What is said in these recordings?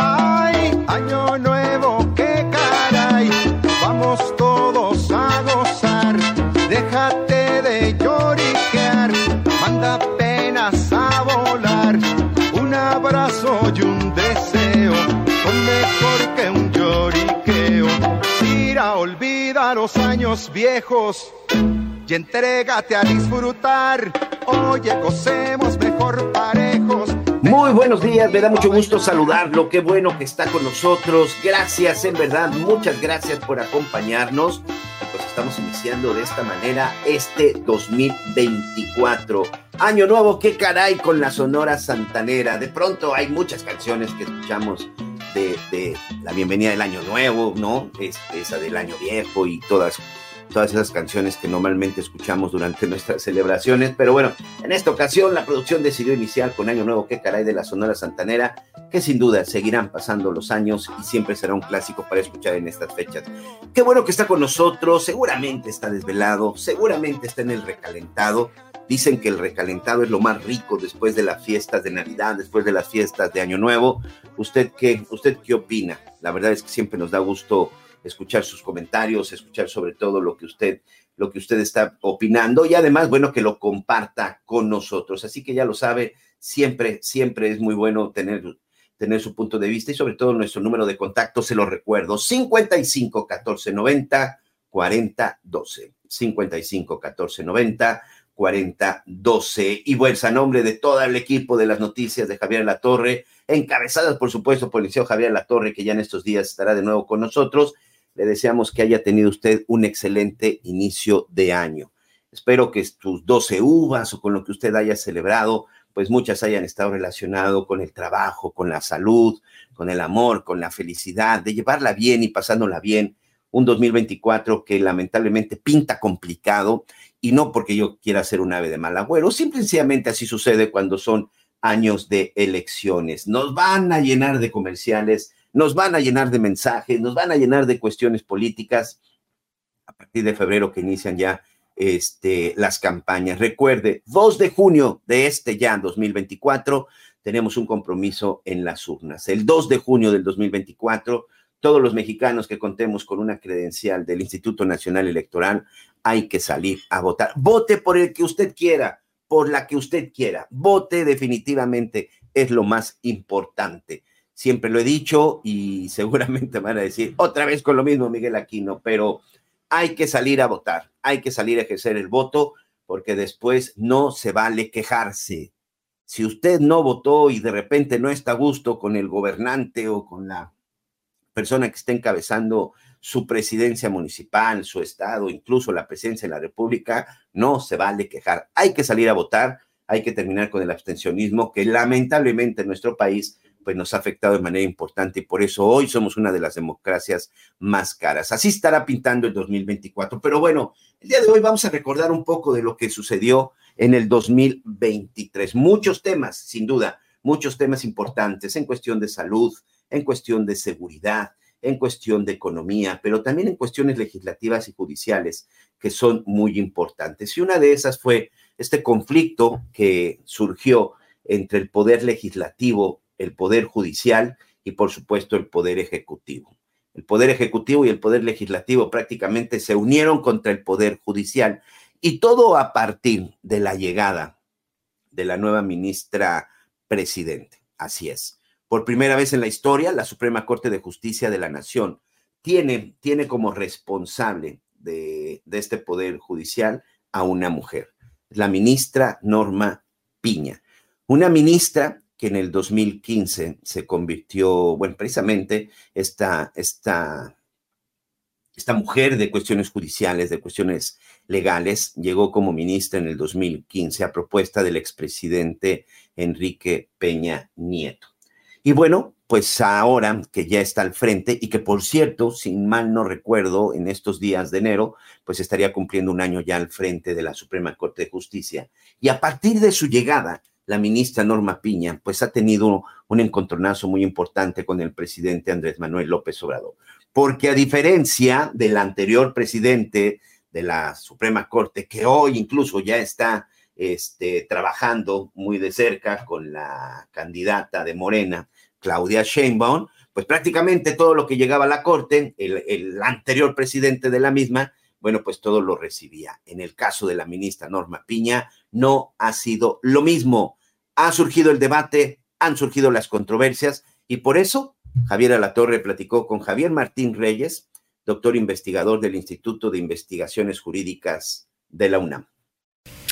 Ay, año nuevo, qué caray, vamos todos a gozar, déjate de lloriquear, manda penas a volar, un abrazo y un deseo, son mejor que un lloriqueo, tira, olvida los años viejos. Y entrégate a disfrutar, oye, gocemos mejor parejos. Muy buenos días, me da mucho gusto saludarlo, qué bueno que está con nosotros, gracias, en verdad, muchas gracias por acompañarnos. Pues estamos iniciando de esta manera este 2024. Año nuevo, qué caray con la Sonora Santanera. De pronto hay muchas canciones que escuchamos de, la bienvenida del año nuevo, ¿no? Es, esa del año viejo y todas todas esas canciones que normalmente escuchamos durante nuestras celebraciones. Pero bueno, en esta ocasión la producción decidió iniciar con Año Nuevo, que caray, de la Sonora Santanera, que sin duda seguirán pasando los años y siempre será un clásico para escuchar en estas fechas. Qué bueno que está con nosotros, seguramente está desvelado, seguramente está en el recalentado. Dicen que el recalentado es lo más rico después de las fiestas de Navidad, después de las fiestas de Año Nuevo. ¿Usted qué, usted qué opina? La verdad es que siempre nos da gusto escuchar sus comentarios, escuchar sobre todo lo que usted lo que usted está opinando y además, bueno, que lo comparta con nosotros. Así que ya lo sabe, siempre, siempre es muy bueno tener, tener su punto de vista y sobre todo nuestro número de contacto, se lo recuerdo, 55 14 90 40 12. 55 14 90 40 12. Y bueno, a nombre de todo el equipo de las noticias de Javier La Torre, encabezadas por supuesto por el liceo Javier La Torre, que ya en estos días estará de nuevo con nosotros, le deseamos que haya tenido usted un excelente inicio de año. Espero que tus 12 uvas o con lo que usted haya celebrado, pues muchas hayan estado relacionado con el trabajo, con la salud, con el amor, con la felicidad, de llevarla bien y pasándola bien. Un 2024 que lamentablemente pinta complicado y no porque yo quiera ser un ave de mal agüero, simplemente así sucede cuando son años de elecciones. Nos van a llenar de comerciales, nos van a llenar de mensajes, nos van a llenar de cuestiones políticas a partir de febrero que inician ya este, las campañas. Recuerde, 2 de junio de este ya 2024 tenemos un compromiso en las urnas. El 2 de junio del 2024, todos los mexicanos que contemos con una credencial del Instituto Nacional Electoral, hay que salir a votar. Vote por el que usted quiera, por la que usted quiera. Vote definitivamente es lo más importante siempre lo he dicho y seguramente van a decir otra vez con lo mismo Miguel Aquino, pero hay que salir a votar, hay que salir a ejercer el voto porque después no se vale quejarse. Si usted no votó y de repente no está a gusto con el gobernante o con la persona que está encabezando su presidencia municipal, su estado, incluso la presidencia de la República, no se vale quejar. Hay que salir a votar, hay que terminar con el abstencionismo que lamentablemente en nuestro país pues nos ha afectado de manera importante y por eso hoy somos una de las democracias más caras. Así estará pintando el 2024. Pero bueno, el día de hoy vamos a recordar un poco de lo que sucedió en el 2023. Muchos temas, sin duda, muchos temas importantes en cuestión de salud, en cuestión de seguridad, en cuestión de economía, pero también en cuestiones legislativas y judiciales que son muy importantes. Y una de esas fue este conflicto que surgió entre el poder legislativo el Poder Judicial y, por supuesto, el Poder Ejecutivo. El Poder Ejecutivo y el Poder Legislativo prácticamente se unieron contra el Poder Judicial y todo a partir de la llegada de la nueva ministra presidente. Así es. Por primera vez en la historia, la Suprema Corte de Justicia de la Nación tiene, tiene como responsable de, de este Poder Judicial a una mujer, la ministra Norma Piña. Una ministra que en el 2015 se convirtió, bueno, precisamente esta, esta, esta mujer de cuestiones judiciales, de cuestiones legales, llegó como ministra en el 2015 a propuesta del expresidente Enrique Peña Nieto. Y bueno, pues ahora que ya está al frente y que por cierto, sin mal no recuerdo, en estos días de enero, pues estaría cumpliendo un año ya al frente de la Suprema Corte de Justicia. Y a partir de su llegada, la ministra Norma Piña, pues ha tenido un encontronazo muy importante con el presidente Andrés Manuel López Obrador. Porque a diferencia del anterior presidente de la Suprema Corte, que hoy incluso ya está este, trabajando muy de cerca con la candidata de Morena, Claudia Sheinbaum, pues prácticamente todo lo que llegaba a la corte, el, anterior presidente de la misma, bueno, pues todo lo recibía. En el caso de la ministra Norma Piña, no ha sido lo mismo. Ha surgido el debate, han surgido las controversias y por eso Javier Alatorre platicó con Javier Martín Reyes, doctor investigador del Instituto de Investigaciones Jurídicas de la UNAM.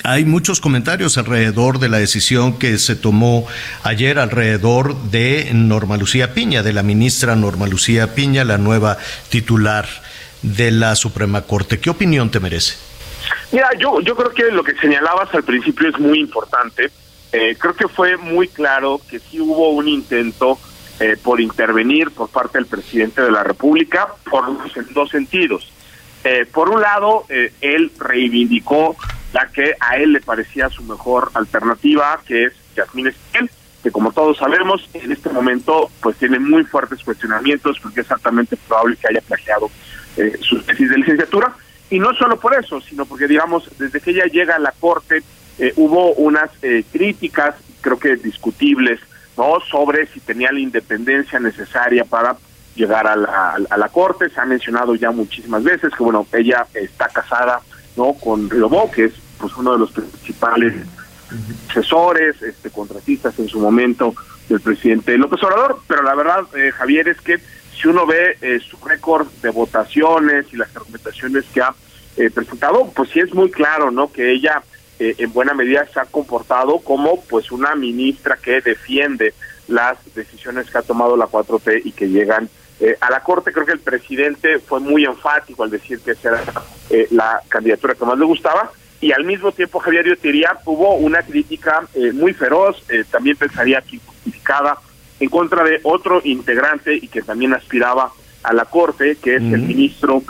Hay muchos comentarios alrededor de la decisión que se tomó ayer alrededor de Norma Lucía Piña, de la ministra Norma Lucía Piña, la nueva titular de la Suprema Corte. ¿Qué opinión te merece? Mira, yo, yo creo que lo que señalabas al principio es muy importante. Eh, creo que fue muy claro que sí hubo un intento eh, por intervenir por parte del presidente de la República por dos sentidos. Eh, por un lado, él reivindicó la que a él le parecía su mejor alternativa, que es Yasmín Esquivel, que como todos sabemos, en este momento pues tiene muy fuertes cuestionamientos porque es altamente probable que haya plagiado eh, su tesis de licenciatura. Y no solo por eso, sino porque, digamos, desde que ella llega a la Corte, eh, hubo unas eh, críticas, creo que discutibles, ¿no? Sobre si tenía la independencia necesaria para llegar a la, a la Corte. Se ha mencionado ya muchísimas veces que, bueno, ella está casada no con Riobó, que es pues uno de los principales asesores, este contratistas en su momento del presidente López Obrador, pero la verdad, eh, Javier, es que si uno ve eh, su récord de votaciones y las argumentaciones que ha eh, presentado, pues sí es muy claro, ¿no? Que ella en buena medida se ha comportado como pues una ministra que defiende las decisiones que ha tomado la 4T y que llegan eh, a la Corte. Creo que el presidente fue muy enfático al decir que esa era eh, la candidatura que más le gustaba. Y al mismo tiempo Javier yo diría hubo una crítica eh, muy feroz, también pensaría que justificada en contra de otro integrante y que también aspiraba a la Corte, que es el ministro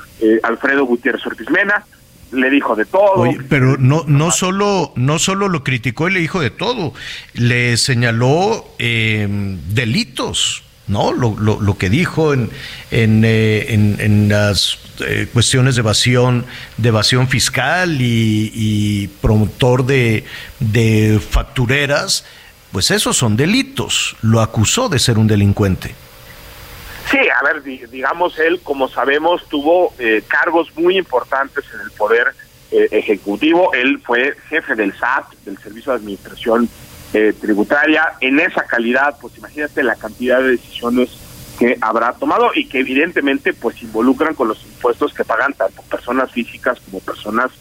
Alfredo Gutiérrez Ortiz Mena, le dijo de todo. pero no no solo no solo lo criticó y le dijo de todo, le señaló delitos ¿no? Lo, lo, lo que dijo en, en, eh, en, las eh, cuestiones de evasión, de evasión fiscal y, promotor de, de, factureras, pues esos son delitos. Lo acusó de ser un delincuente. Sí, a ver, digamos, él, como sabemos, tuvo eh, cargos muy importantes en el poder ejecutivo. Él fue jefe del SAT, del Servicio de Administración eh, tributaria. En esa calidad, pues imagínate la cantidad de decisiones que habrá tomado y que evidentemente pues involucran con los impuestos que pagan tanto personas físicas como personas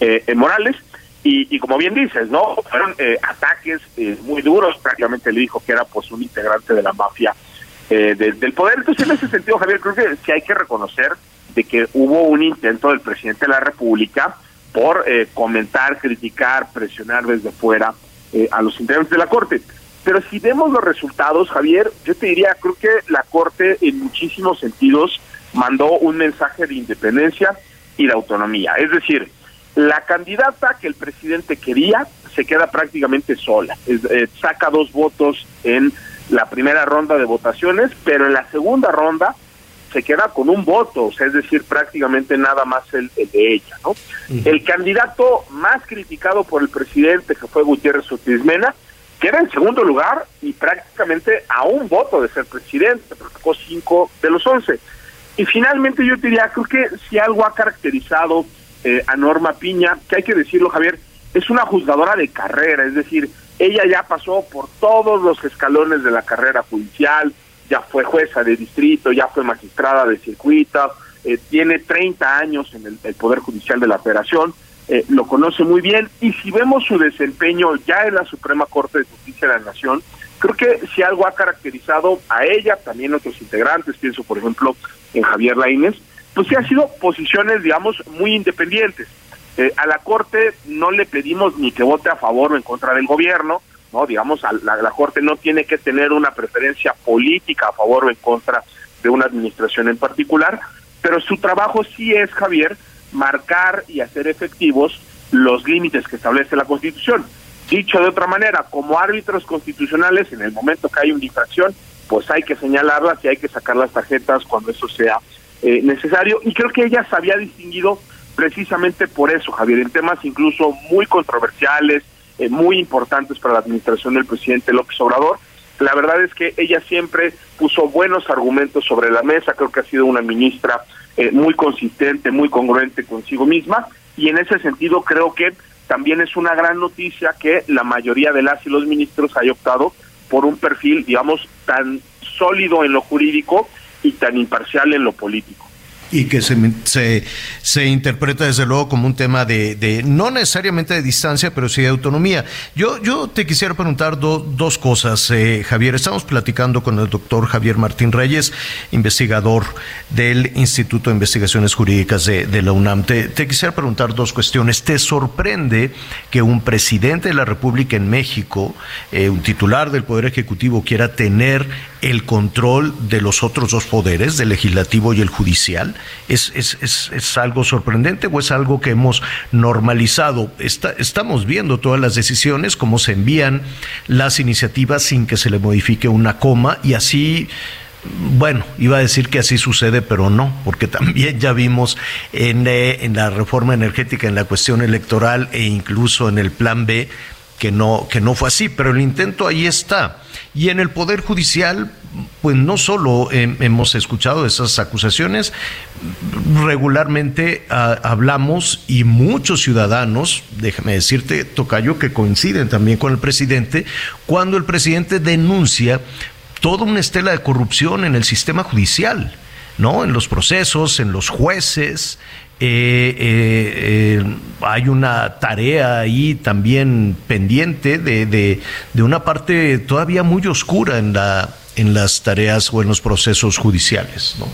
eh, eh, morales. Y, como bien dices, ¿no? Fueron ataques muy duros, prácticamente le dijo que era pues un integrante de la mafia del poder. Entonces, en ese sentido, Javier, creo que sí hay que reconocer de que hubo un intento del presidente de la República por comentar, criticar, presionar desde fuera eh, a los integrantes de la Corte. Pero si vemos los resultados, Javier, yo te diría, creo que la Corte en muchísimos sentidos mandó un mensaje de independencia y de autonomía. Es decir, la candidata que el presidente quería se queda prácticamente sola. Eh, saca dos votos en la primera ronda de votaciones, pero en la segunda ronda se queda con un voto, o sea, es decir, prácticamente nada más el, de ella, ¿no? El candidato más criticado por el presidente, que fue Gutiérrez Ortiz Mena, queda en segundo lugar y prácticamente a un voto de ser presidente, sacó cinco de los once. Y finalmente yo diría, creo que si algo ha caracterizado eh, a Norma Piña, que hay que decirlo, Javier, es una juzgadora de carrera, es decir, ella ya pasó por todos los escalones de la carrera judicial, ya fue jueza de distrito, ya fue magistrada de circuito, eh, tiene 30 años en el, Poder Judicial de la Federación, eh, lo conoce muy bien y si vemos su desempeño ya en la Suprema Corte de Justicia de la Nación, creo que si algo ha caracterizado a ella, también a otros integrantes, pienso por ejemplo en Javier Laínez, pues sí ha sido posiciones, digamos, muy independientes. Eh, a la Corte no le pedimos ni que vote a favor o en contra del gobierno, ¿no? Digamos, la, la Corte no tiene que tener una preferencia política a favor o en contra de una administración en particular, pero su trabajo sí es, Javier, marcar y hacer efectivos los límites que establece la Constitución. Dicho de otra manera, como árbitros constitucionales, en el momento que hay una infracción, pues hay que señalarlas y hay que sacar las tarjetas cuando eso sea eh, necesario. Y creo que ella se había distinguido precisamente por eso, Javier, en temas incluso muy controversiales, eh, muy importantes para la administración del presidente López Obrador. La verdad es que ella siempre puso buenos argumentos sobre la mesa, creo que ha sido una ministra eh, muy consistente, muy congruente consigo misma, y en ese sentido creo que también es una gran noticia que la mayoría de las y los ministros haya optado por un perfil, digamos, tan sólido en lo jurídico y tan imparcial en lo político y que se, se, se, interpreta desde luego como un tema de, de, no necesariamente de distancia, pero sí de autonomía. Yo, yo te quisiera preguntar dos cosas, eh, Javier. Estamos platicando con el doctor Javier Martín Reyes, investigador del Instituto de Investigaciones Jurídicas de, de la UNAM. Te, te, quisiera preguntar dos cuestiones. ¿Te sorprende que un presidente de la República en México, eh, un titular del Poder Ejecutivo, quiera tener el control de los otros dos poderes, del legislativo y el judicial? ¿Es, es, es, es algo sorprendente o es algo que hemos normalizado? Está, estamos viendo todas las decisiones, cómo se envían las iniciativas sin que se le modifique una coma y así bueno, iba a decir que así sucede, pero no, porque también ya vimos en, eh, en, la reforma energética, en la cuestión electoral e incluso en el plan B que no, que no fue así, pero el intento ahí está. Y en el Poder Judicial, pues no solo hemos escuchado esas acusaciones, regularmente ah, hablamos y muchos ciudadanos, déjame decirte, Tocayo, que coinciden también con el presidente, cuando el presidente denuncia toda una estela de corrupción en el sistema judicial. ¿no? En los procesos, en los jueces, eh, eh, eh, hay una tarea ahí también pendiente de, de, de, una parte todavía muy oscura en, la, en las tareas o en los procesos judiciales, ¿no?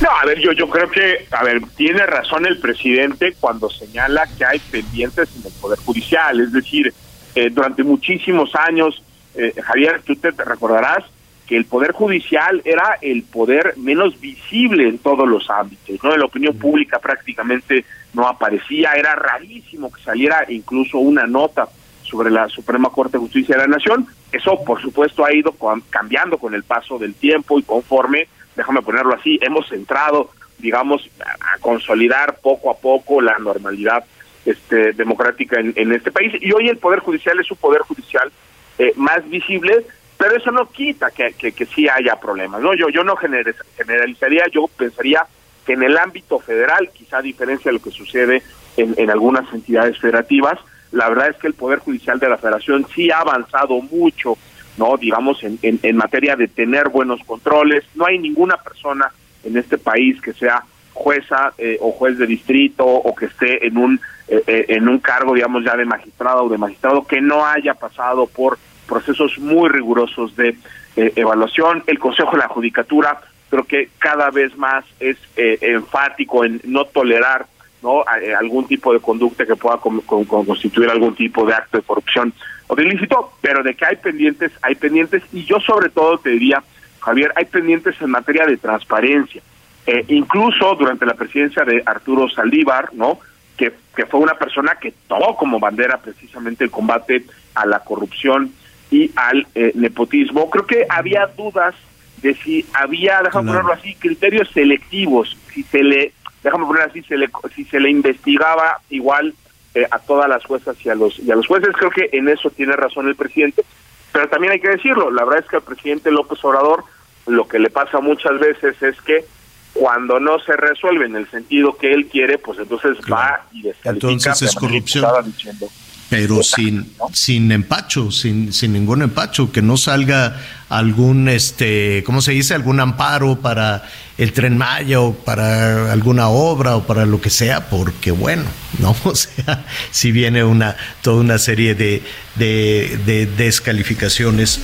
No, a ver, yo, yo creo que, a ver, tiene razón el presidente cuando señala que hay pendientes en el Poder Judicial, es decir, eh, durante muchísimos años, eh, Javier, tú te recordarás, que el poder judicial era el poder menos visible en todos los ámbitos, ¿no? En la opinión pública prácticamente no aparecía, era rarísimo que saliera incluso una nota sobre la Suprema Corte de Justicia de la Nación. Eso, por supuesto, ha ido cambiando con el paso del tiempo y conforme, déjame ponerlo así, hemos entrado, digamos, a consolidar poco a poco la normalidad este, democrática en, este país. Y hoy el Poder Judicial es un Poder Judicial eh, más visible, pero eso no quita que, que, que sí haya problemas. no Yo, yo no generalizaría, yo pensaría que en el ámbito federal, quizá a diferencia de lo que sucede en, en algunas entidades federativas, la verdad es que el Poder Judicial de la Federación sí ha avanzado mucho, no digamos, en, en, materia de tener buenos controles. No hay ninguna persona en este país que sea jueza eh, o juez de distrito o que esté en un eh, eh, en un cargo digamos ya de magistrado o de magistrado que no haya pasado por procesos muy rigurosos de eh, evaluación. El Consejo de la Judicatura creo que cada vez más es eh, enfático en no tolerar no eh, algún tipo de conducta que pueda con, con, con constituir algún tipo de acto de corrupción o de ilícito, pero de que hay pendientes, hay pendientes y yo sobre todo te diría, Javier, hay pendientes en materia de transparencia. Eh, incluso durante la presidencia de Arturo Saldívar, ¿no? Que, que fue una persona que tomó como bandera precisamente el combate a la corrupción y al eh, nepotismo. Creo que había dudas de si había, déjame ponerlo así, criterios selectivos, si se le, déjame poner así, se le, si se le investigaba igual eh, a todas las juezas y a los y a los jueces. Creo que en eso tiene razón el presidente, pero también hay que decirlo, la verdad es que al presidente López Obrador lo que le pasa muchas veces es que cuando no se resuelve en el sentido que él quiere, pues entonces va y descalifica. Entonces es corrupción. Diciendo, pero sin, sin empacho, sin, sin ningún empacho, que no salga algún, este, ¿cómo se dice? Algún amparo para el tren Maya o para alguna obra o para lo que sea, porque bueno, ¿no? O sea, si viene una, toda una serie de, de, de descalificaciones.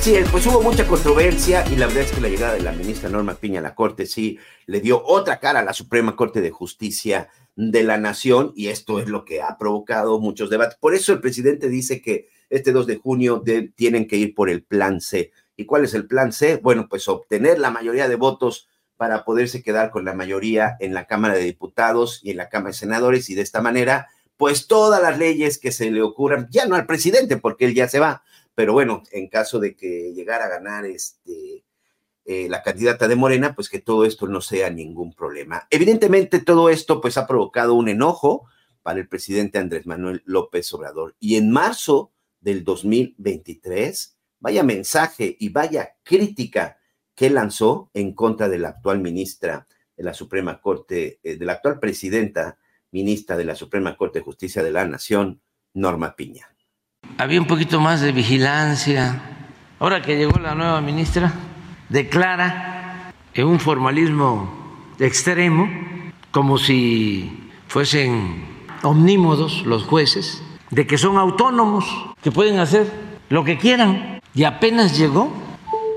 Así es, pues hubo mucha controversia y la verdad es que la llegada de la ministra Norma Piña a la Corte sí le dio otra cara a la Suprema Corte de Justicia de la Nación y esto es lo que ha provocado muchos debates. Por eso el presidente dice que este 2 de junio tienen que ir por el plan C. ¿Y cuál es el plan C? Bueno, pues obtener la mayoría de votos para poderse quedar con la mayoría en la Cámara de Diputados y en la Cámara de Senadores y de esta manera, pues todas las leyes que se le ocurran, ya no al presidente porque él ya se va, pero bueno, en caso de que llegara a ganar este, eh, la candidata de Morena, pues que todo esto no sea ningún problema. Evidentemente todo esto pues ha provocado un enojo para el presidente Andrés Manuel López Obrador. Y en marzo del 2023, vaya mensaje y vaya crítica que lanzó en contra de la actual ministra de la Suprema Corte, eh, de la actual presidenta ministra de la Suprema Corte de Justicia de la Nación, Norma Piña había un poquito más de vigilancia. Ahora que llegó la nueva ministra, declara en un formalismo extremo, como si fuesen omnímodos los jueces, de que son autónomos, que pueden hacer lo que quieran. Y apenas llegó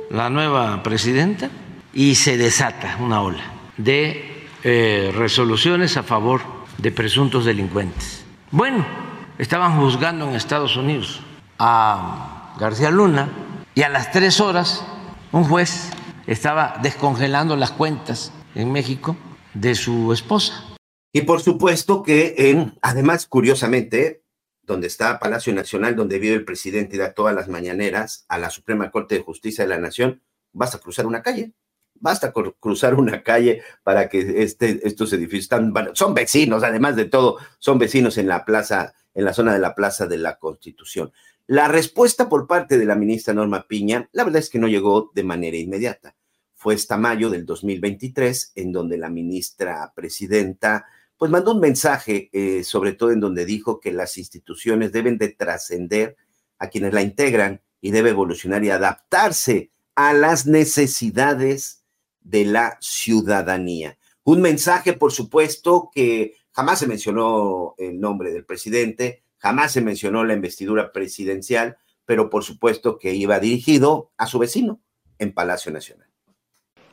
la nueva presidenta y se desata una ola de eh, resoluciones a favor de presuntos delincuentes. Bueno, estaban juzgando en Estados Unidos a García Luna y a las tres horas un juez estaba descongelando las cuentas en México de su esposa. Y por supuesto que en, además, curiosamente, donde está Palacio Nacional, donde vive el presidente y da todas las mañaneras a la Suprema Corte de Justicia de la Nación, basta cruzar una calle. Basta cruzar una calle para que este, estos edificios están, son vecinos, además de todo, son vecinos en la plaza en la zona de la Plaza de la Constitución. La respuesta por parte de la ministra Norma Piña, la verdad es que no llegó de manera inmediata. Fue hasta mayo del 2023 en donde la ministra presidenta pues mandó un mensaje, eh, sobre todo en donde dijo que las instituciones deben de trascender a quienes la integran y debe evolucionar y adaptarse a las necesidades de la ciudadanía. Un mensaje, por supuesto, que Jamás se mencionó el nombre del presidente, jamás se mencionó la investidura presidencial, pero por supuesto que iba dirigido a su vecino en Palacio Nacional.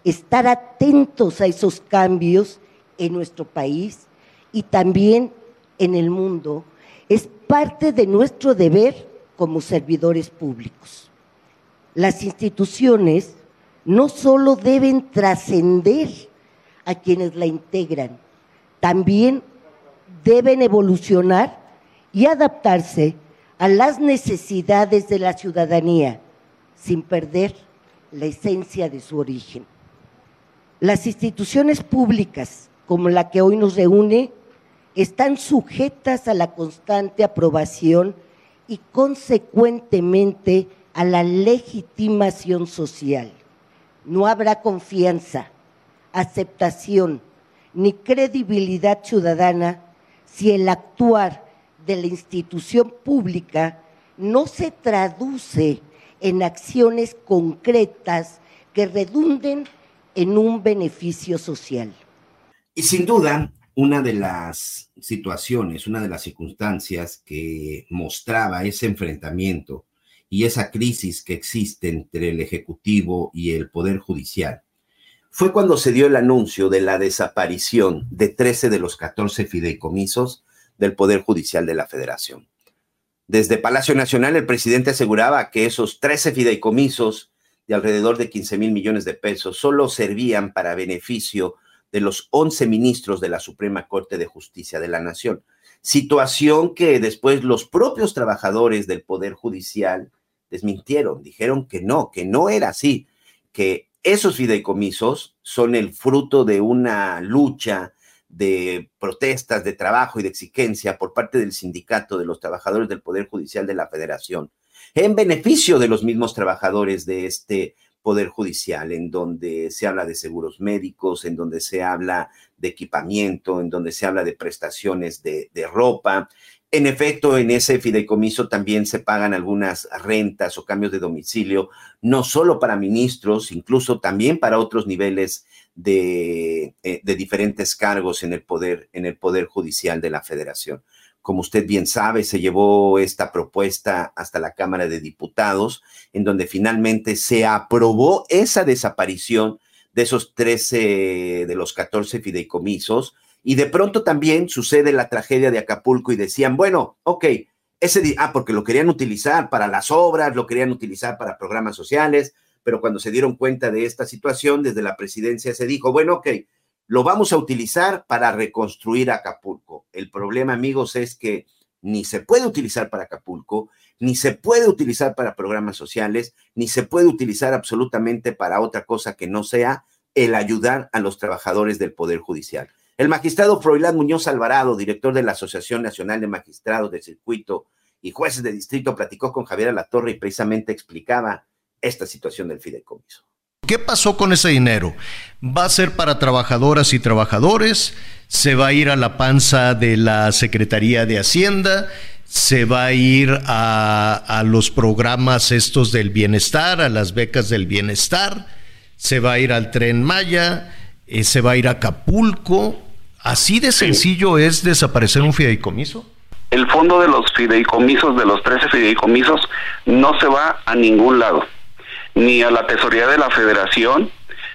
Estar atentos a esos cambios en nuestro país y también en el mundo es parte de nuestro deber como servidores públicos. Las instituciones no solo deben trascender a quienes la integran, también deben evolucionar y adaptarse a las necesidades de la ciudadanía sin perder la esencia de su origen. Las instituciones públicas, como la que hoy nos reúne, están sujetas a la constante aprobación y consecuentemente a la legitimación social. No habrá confianza, aceptación ni credibilidad ciudadana si el actuar de la institución pública no se traduce en acciones concretas que redunden en un beneficio social. Y sin duda, una de las situaciones, una de las circunstancias que mostraba ese enfrentamiento y esa crisis que existe entre el Ejecutivo y el Poder Judicial fue cuando se dio el anuncio de la desaparición de 13 de los 14 fideicomisos del Poder Judicial de la Federación. Desde Palacio Nacional, el presidente aseguraba que esos 13 fideicomisos de alrededor de 15 mil millones de pesos solo servían para beneficio de los 11 ministros de la Suprema Corte de Justicia de la Nación. Situación que después los propios trabajadores del Poder Judicial desmintieron, dijeron que no, que no era así, que esos fideicomisos son el fruto de una lucha de protestas, de trabajo y de exigencia por parte del sindicato de los trabajadores del Poder Judicial de la Federación, en beneficio de los mismos trabajadores de este Poder Judicial, en donde se habla de seguros médicos, en donde se habla de equipamiento, en donde se habla de prestaciones de, de ropa, en efecto, en ese fideicomiso también se pagan algunas rentas o cambios de domicilio, no solo para ministros, incluso también para otros niveles de, eh, de diferentes cargos en el poder, en el poder judicial de la Federación. como usted bien sabe, se llevó esta propuesta hasta la Cámara de Diputados, en donde finalmente se aprobó esa desaparición de esos 13 de los 14 fideicomisos. Y de pronto también sucede la tragedia de Acapulco y decían, bueno, ok, ese ah, porque lo querían utilizar para las obras, lo querían utilizar para programas sociales, pero cuando se dieron cuenta de esta situación, desde la presidencia se dijo, bueno, ok, lo vamos a utilizar para reconstruir Acapulco. El problema, amigos, es que ni se puede utilizar para Acapulco, ni se puede utilizar para programas sociales, ni se puede utilizar absolutamente para otra cosa que no sea el ayudar a los trabajadores del Poder Judicial. El magistrado Froilán Muñoz Alvarado, director de la Asociación Nacional de Magistrados de Circuito y Jueces de Distrito, platicó con Javier Alatorre y precisamente explicaba esta situación del fideicomiso. ¿Qué pasó con ese dinero? ¿Va a ser para trabajadoras y trabajadores? ¿Se va a ir a la panza de la Secretaría de Hacienda? ¿Se va a ir a, los programas estos del bienestar, a las becas del bienestar? ¿Se va a ir al tren Maya? Eh, ¿Se va a ir a Acapulco? ¿Así de sencillo es desaparecer un fideicomiso? El fondo de los fideicomisos, de los 13 fideicomisos, no se va a ningún lado ni a la tesorería de la federación,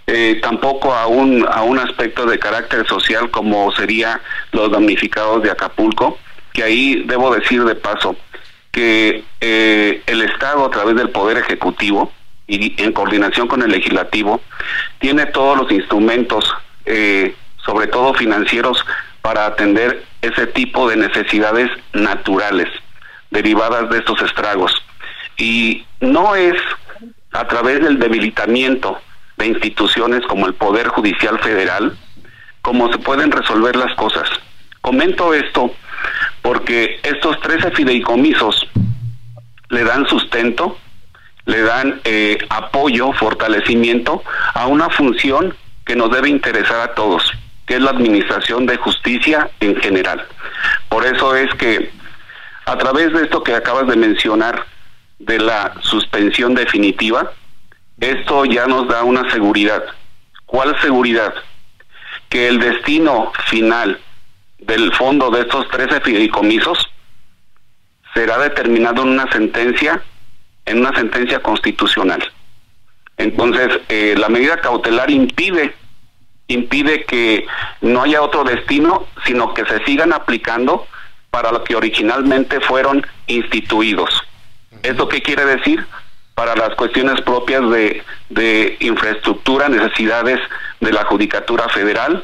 eh, tampoco a un, a un aspecto de carácter social como sería los damnificados de Acapulco, que ahí debo decir de paso que eh, el Estado a través del Poder Ejecutivo y en coordinación con el Legislativo tiene todos los instrumentos, eh, sobre todo financieros, para atender ese tipo de necesidades naturales derivadas de estos estragos. Y no es a través del debilitamiento de instituciones como el Poder Judicial Federal, cómo se pueden resolver las cosas. Comento esto porque estos 13 fideicomisos le dan sustento, le dan eh, apoyo, fortalecimiento a una función que nos debe interesar a todos, que es la administración de justicia en general. Por eso es que a través de esto que acabas de mencionar, de la suspensión definitiva, esto ya nos da una seguridad. ¿Cuál seguridad? Que el destino final del fondo de estos 13 fideicomisos será determinado en una sentencia, en una sentencia constitucional. Entonces, eh, la medida cautelar impide impide que no haya otro destino, sino que se sigan aplicando para lo que originalmente fueron instituidos. ¿Esto qué quiere decir? Para las cuestiones propias de, infraestructura, necesidades de la Judicatura Federal,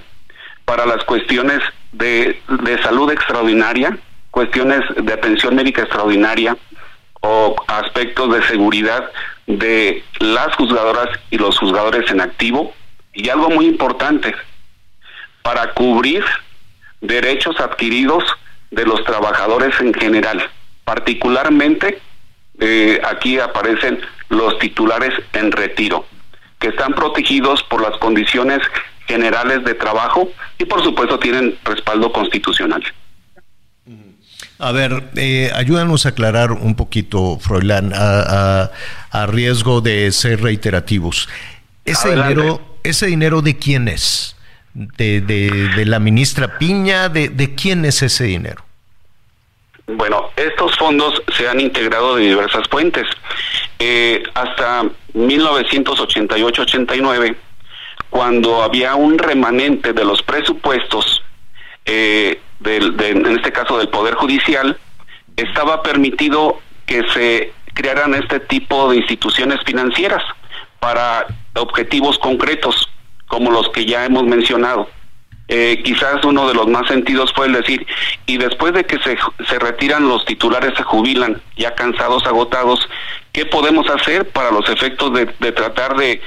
para las cuestiones de, de salud extraordinaria, cuestiones de atención médica extraordinaria o aspectos de seguridad de las juzgadoras y los juzgadores en activo. Y algo muy importante, para cubrir derechos adquiridos de los trabajadores en general, particularmente eh, aquí aparecen los titulares en retiro, que están protegidos por las condiciones generales de trabajo y por supuesto tienen respaldo constitucional. A ver, eh, ayúdanos a aclarar un poquito, Froilán, a, riesgo de ser reiterativos. Ese dinero, ese dinero de quién es? De, de, la ministra Piña, de, de quién es ese dinero? Bueno, estos fondos se han integrado de diversas fuentes. Eh, hasta 1988-89, cuando había un remanente de los presupuestos, eh, del, en este caso del Poder Judicial, estaba permitido que se crearan este tipo de instituciones financieras para objetivos concretos, como los que ya hemos mencionado. Eh, quizás uno de los más sentidos fue el decir, y después de que se, se retiran los titulares, se jubilan, ya cansados, agotados, ¿qué podemos hacer para los efectos de, tratar de,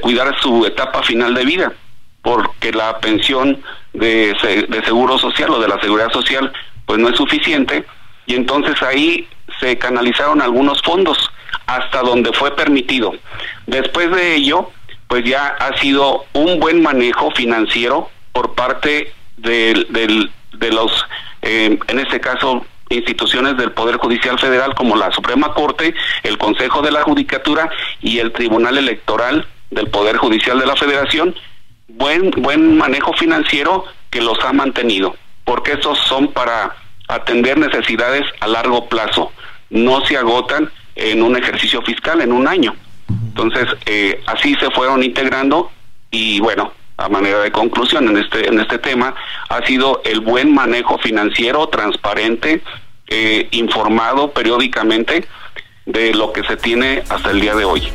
cuidar su etapa final de vida? Porque la pensión de, de seguro social o de la seguridad social pues no es suficiente y entonces ahí se canalizaron algunos fondos hasta donde fue permitido. Después de ello, pues ya ha sido un buen manejo financiero por parte de, de los, eh, en este caso, instituciones del Poder Judicial Federal como la Suprema Corte, el Consejo de la Judicatura y el Tribunal Electoral del Poder Judicial de la Federación, buen, buen manejo financiero que los ha mantenido, porque estos son para atender necesidades a largo plazo, no se agotan en un ejercicio fiscal en un año. Entonces, eh, así se fueron integrando y bueno, a manera de conclusión en este, en este tema, ha sido el buen manejo financiero, transparente, eh, informado periódicamente de lo que se tiene hasta el día de hoy.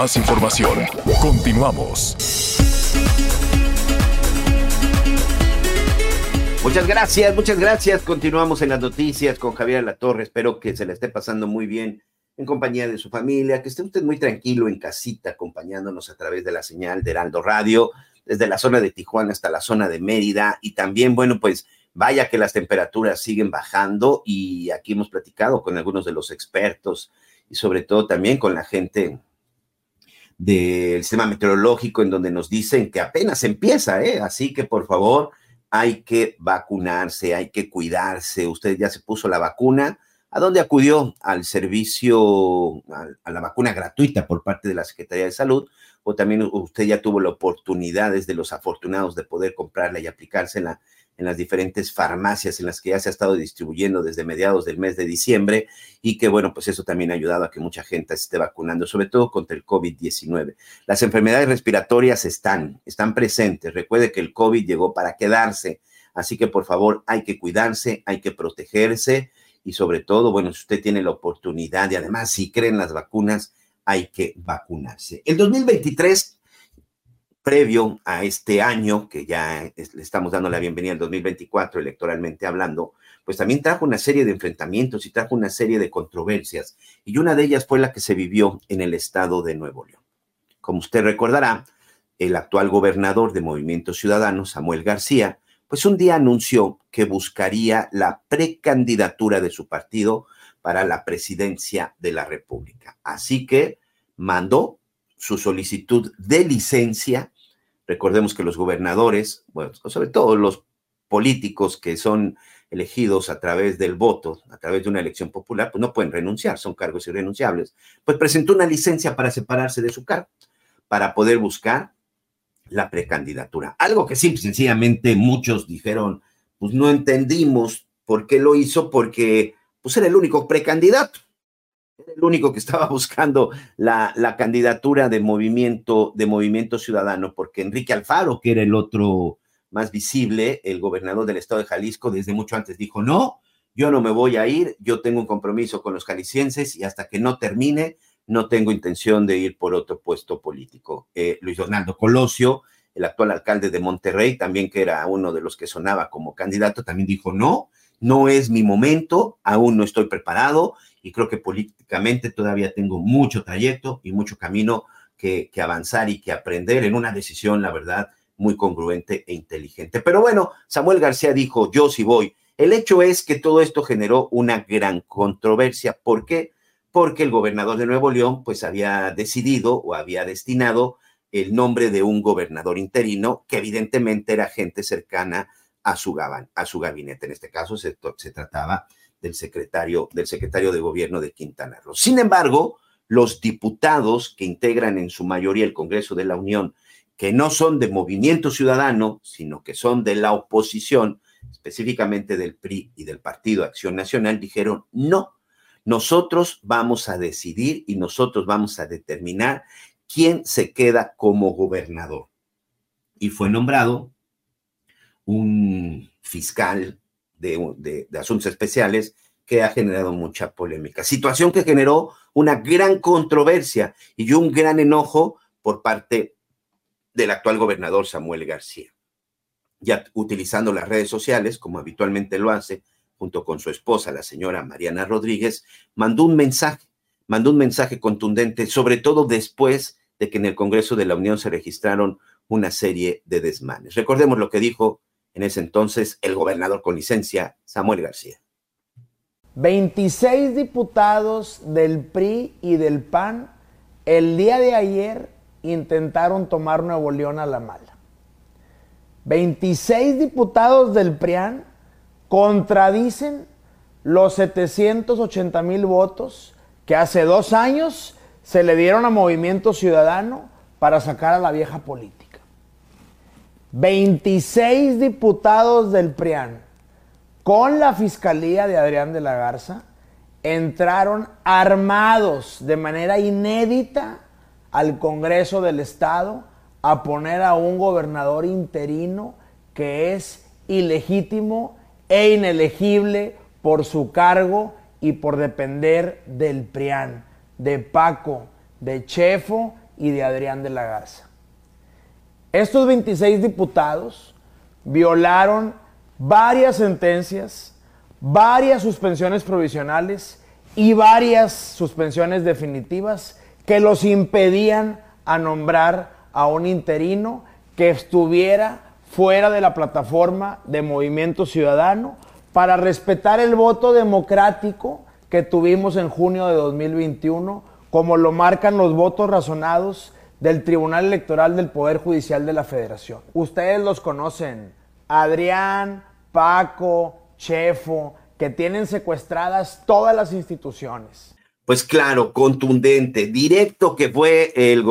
Más información. Continuamos. Muchas gracias, muchas gracias. Continuamos en las noticias con Javier Latorre. Espero que se le esté pasando muy bien en compañía de su familia, que esté usted muy tranquilo en casita, acompañándonos a través de la señal de Heraldo Radio, desde la zona de Tijuana hasta la zona de Mérida. Y también, bueno, pues vaya que las temperaturas siguen bajando y aquí hemos platicado con algunos de los expertos y sobre todo también con la gente del sistema meteorológico en donde nos dicen que apenas empieza, ¿eh? Así que por favor, hay que vacunarse, hay que cuidarse. Usted ya se puso la vacuna. ¿A dónde acudió? Al servicio, a, la vacuna gratuita por parte de la Secretaría de Salud, o también usted ya tuvo la oportunidad, de los afortunados de poder comprarla y aplicársela en las diferentes farmacias en las que ya se ha estado distribuyendo desde mediados del mes de diciembre y que bueno, pues eso también ha ayudado a que mucha gente se esté vacunando, sobre todo contra el COVID-19. Las enfermedades respiratorias están, están presentes. Recuerde que el COVID llegó para quedarse, así que por favor hay que cuidarse, hay que protegerse y sobre todo, bueno, si usted tiene la oportunidad y además si creen las vacunas, hay que vacunarse. El 2023 previo a este año, que ya le estamos dando la bienvenida al 2024 electoralmente hablando, pues también trajo una serie de enfrentamientos y trajo una serie de controversias. Y una de ellas fue la que se vivió en el estado de Nuevo León. Como usted recordará, el actual gobernador de Movimiento Ciudadano, Samuel García, pues un día anunció que buscaría la precandidatura de su partido para la presidencia de la República. Así que mandó su solicitud de licencia. Recordemos que los gobernadores, bueno, sobre todo los políticos que son elegidos a través del voto, a través de una elección popular, pues no pueden renunciar, son cargos irrenunciables. Pues presentó una licencia para separarse de su cargo, para poder buscar la precandidatura. Algo que simple, sencillamente muchos dijeron, pues no entendimos por qué lo hizo, porque pues era el único precandidato el único que estaba buscando la, la, candidatura de movimiento, de movimiento ciudadano, porque Enrique Alfaro, que era el otro más visible, el gobernador del estado de Jalisco, desde mucho antes dijo, no, yo no me voy a ir, yo tengo un compromiso con los jaliscienses y hasta que no termine, no tengo intención de ir por otro puesto político. Eh, Luis Donaldo Colosio, el actual alcalde de Monterrey, también que era uno de los que sonaba como candidato, también dijo, no, no es mi momento, aún no estoy preparado y creo que políticamente todavía tengo mucho trayecto y mucho camino que, avanzar y que aprender en una decisión, la verdad, muy congruente e inteligente. Pero bueno, Samuel García dijo, yo sí voy. El hecho es que todo esto generó una gran controversia. ¿Por qué? Porque el gobernador de Nuevo León pues había decidido o había destinado el nombre de un gobernador interino que evidentemente era gente cercana a su, a su gabinete. En este caso se, se trataba del secretario, del secretario de gobierno de Quintana Roo. Sin embargo, los diputados que integran en su mayoría el Congreso de la Unión, que no son de Movimiento Ciudadano, sino que son de la oposición, específicamente del PRI y del Partido Acción Nacional, dijeron, no, nosotros vamos a decidir y nosotros vamos a determinar quién se queda como gobernador. Y fue nombrado un fiscal de, asuntos especiales que ha generado mucha polémica. Situación que generó una gran controversia y un gran enojo por parte del actual gobernador Samuel García. Ya utilizando las redes sociales, como habitualmente lo hace, junto con su esposa, la señora Mariana Rodríguez, mandó un mensaje, mandó un mensaje contundente, sobre todo después de que en el Congreso de la Unión se registraron una serie de desmanes. Recordemos lo que dijo en ese entonces el gobernador con licencia, Samuel García. 26 diputados del PRI y del PAN el día de ayer intentaron tomar Nuevo León a la mala. 26 diputados del PRIAN contradicen los 780 mil votos que hace dos años se le dieron a Movimiento Ciudadano para sacar a la vieja política. 26 diputados del PRIAN con la fiscalía de Adrián de la Garza entraron armados de manera inédita al Congreso del Estado a poner a un gobernador interino que es ilegítimo e inelegible por su cargo y por depender del PRIAN, de Paco, de Chefo y de Adrián de la Garza. Estos 26 diputados violaron varias sentencias, varias suspensiones provisionales y varias suspensiones definitivas que los impedían a nombrar a un interino que estuviera fuera de la plataforma de Movimiento Ciudadano para respetar el voto democrático que tuvimos en junio de 2021, como lo marcan los votos razonados del Tribunal Electoral del Poder Judicial de la Federación. Ustedes los conocen, Adrián, Paco, Chefo, que tienen secuestradas todas las instituciones. Pues claro, contundente, directo que fue el,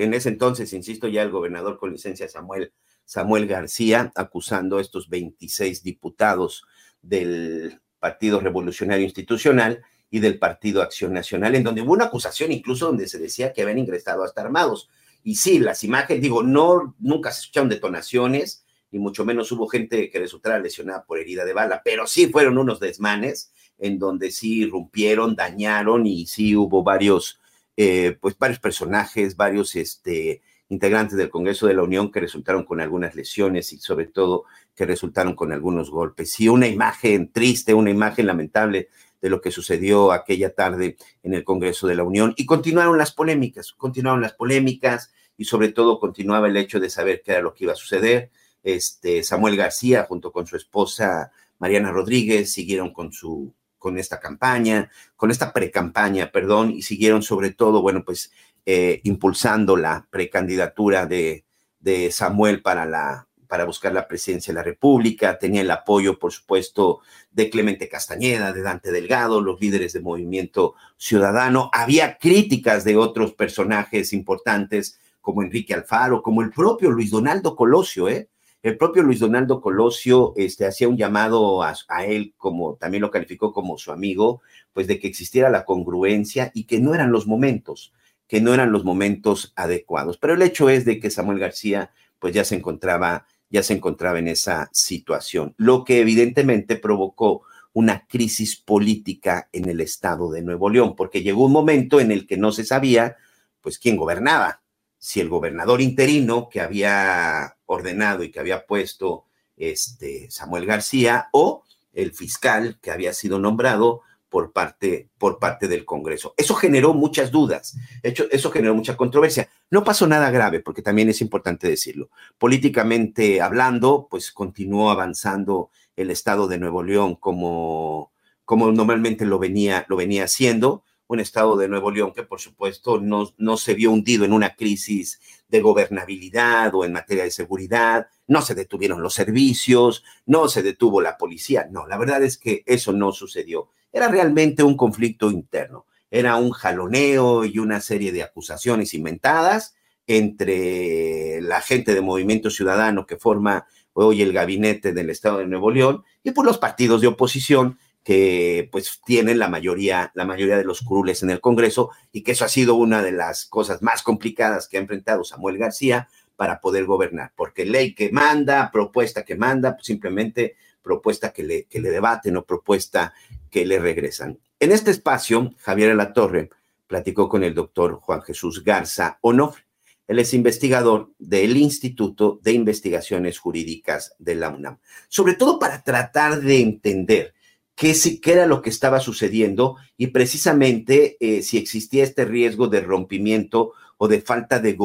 en ese entonces, insisto ya, el gobernador con licencia Samuel, Samuel García, acusando a estos 26 diputados del Partido Revolucionario Institucional y del Partido Acción Nacional, en donde hubo una acusación incluso donde se decía que habían ingresado hasta armados. Y sí, las imágenes, digo, no, nunca se escucharon detonaciones, ni mucho menos hubo gente que resultara lesionada por herida de bala, pero sí fueron unos desmanes en donde sí irrumpieron, dañaron y sí hubo varios, eh, pues varios personajes, varios este, integrantes del Congreso de la Unión que resultaron con algunas lesiones y sobre todo que resultaron con algunos golpes. Y una imagen triste, una imagen lamentable de lo que sucedió aquella tarde en el Congreso de la Unión. Y continuaron las polémicas, continuaron las polémicas y sobre todo continuaba el hecho de saber qué era lo que iba a suceder. Este, Samuel García junto con su esposa Mariana Rodríguez siguieron con su con esta campaña, con esta precampaña, perdón, y siguieron sobre todo, bueno, pues eh, impulsando la precandidatura de, de Samuel para la para buscar la presidencia de la República, tenía el apoyo, por supuesto, de Clemente Castañeda, de Dante Delgado, los líderes del movimiento ciudadano. Había críticas de otros personajes importantes como Enrique Alfaro, como el propio Luis Donaldo Colosio, ¿eh? El propio Luis Donaldo Colosio este, hacía un llamado a, él, como también lo calificó como su amigo, pues de que existiera la congruencia y que no eran los momentos, que no eran los momentos adecuados. Pero el hecho es de que Samuel García, pues ya se encontraba, ya se encontraba en esa situación, lo que evidentemente provocó una crisis política en el estado de Nuevo León, porque llegó un momento en el que no se sabía, pues, quién gobernaba si el gobernador interino que había ordenado y que había puesto este Samuel García o el fiscal que había sido nombrado por parte, por parte del Congreso. Eso generó muchas dudas, eso, eso generó mucha controversia. No pasó nada grave, porque también es importante decirlo. Políticamente hablando, pues continuó avanzando el Estado de Nuevo León como, como normalmente lo venía, lo venía haciendo un estado de Nuevo León que por supuesto no, no se vio hundido en una crisis de gobernabilidad o en materia de seguridad, no se detuvieron los servicios, no se detuvo la policía, no, la verdad es que eso no sucedió. Era realmente un conflicto interno, era un jaloneo y una serie de acusaciones inventadas entre la gente de Movimiento Ciudadano que forma hoy el gabinete del Estado de Nuevo León y por los partidos de oposición que pues tienen la mayoría, la mayoría de los curules en el Congreso y que eso ha sido una de las cosas más complicadas que ha enfrentado Samuel García para poder gobernar, porque ley que manda, propuesta que manda, pues simplemente propuesta que le, que le debaten o propuesta que le regresan. En este espacio, Javier Torre platicó con el doctor Juan Jesús Garza Onofre. Él es investigador del Instituto de Investigaciones Jurídicas de la UNAM, sobre todo para tratar de entender qué, qué era lo que estaba sucediendo y precisamente eh, si existía este riesgo de rompimiento o de falta de,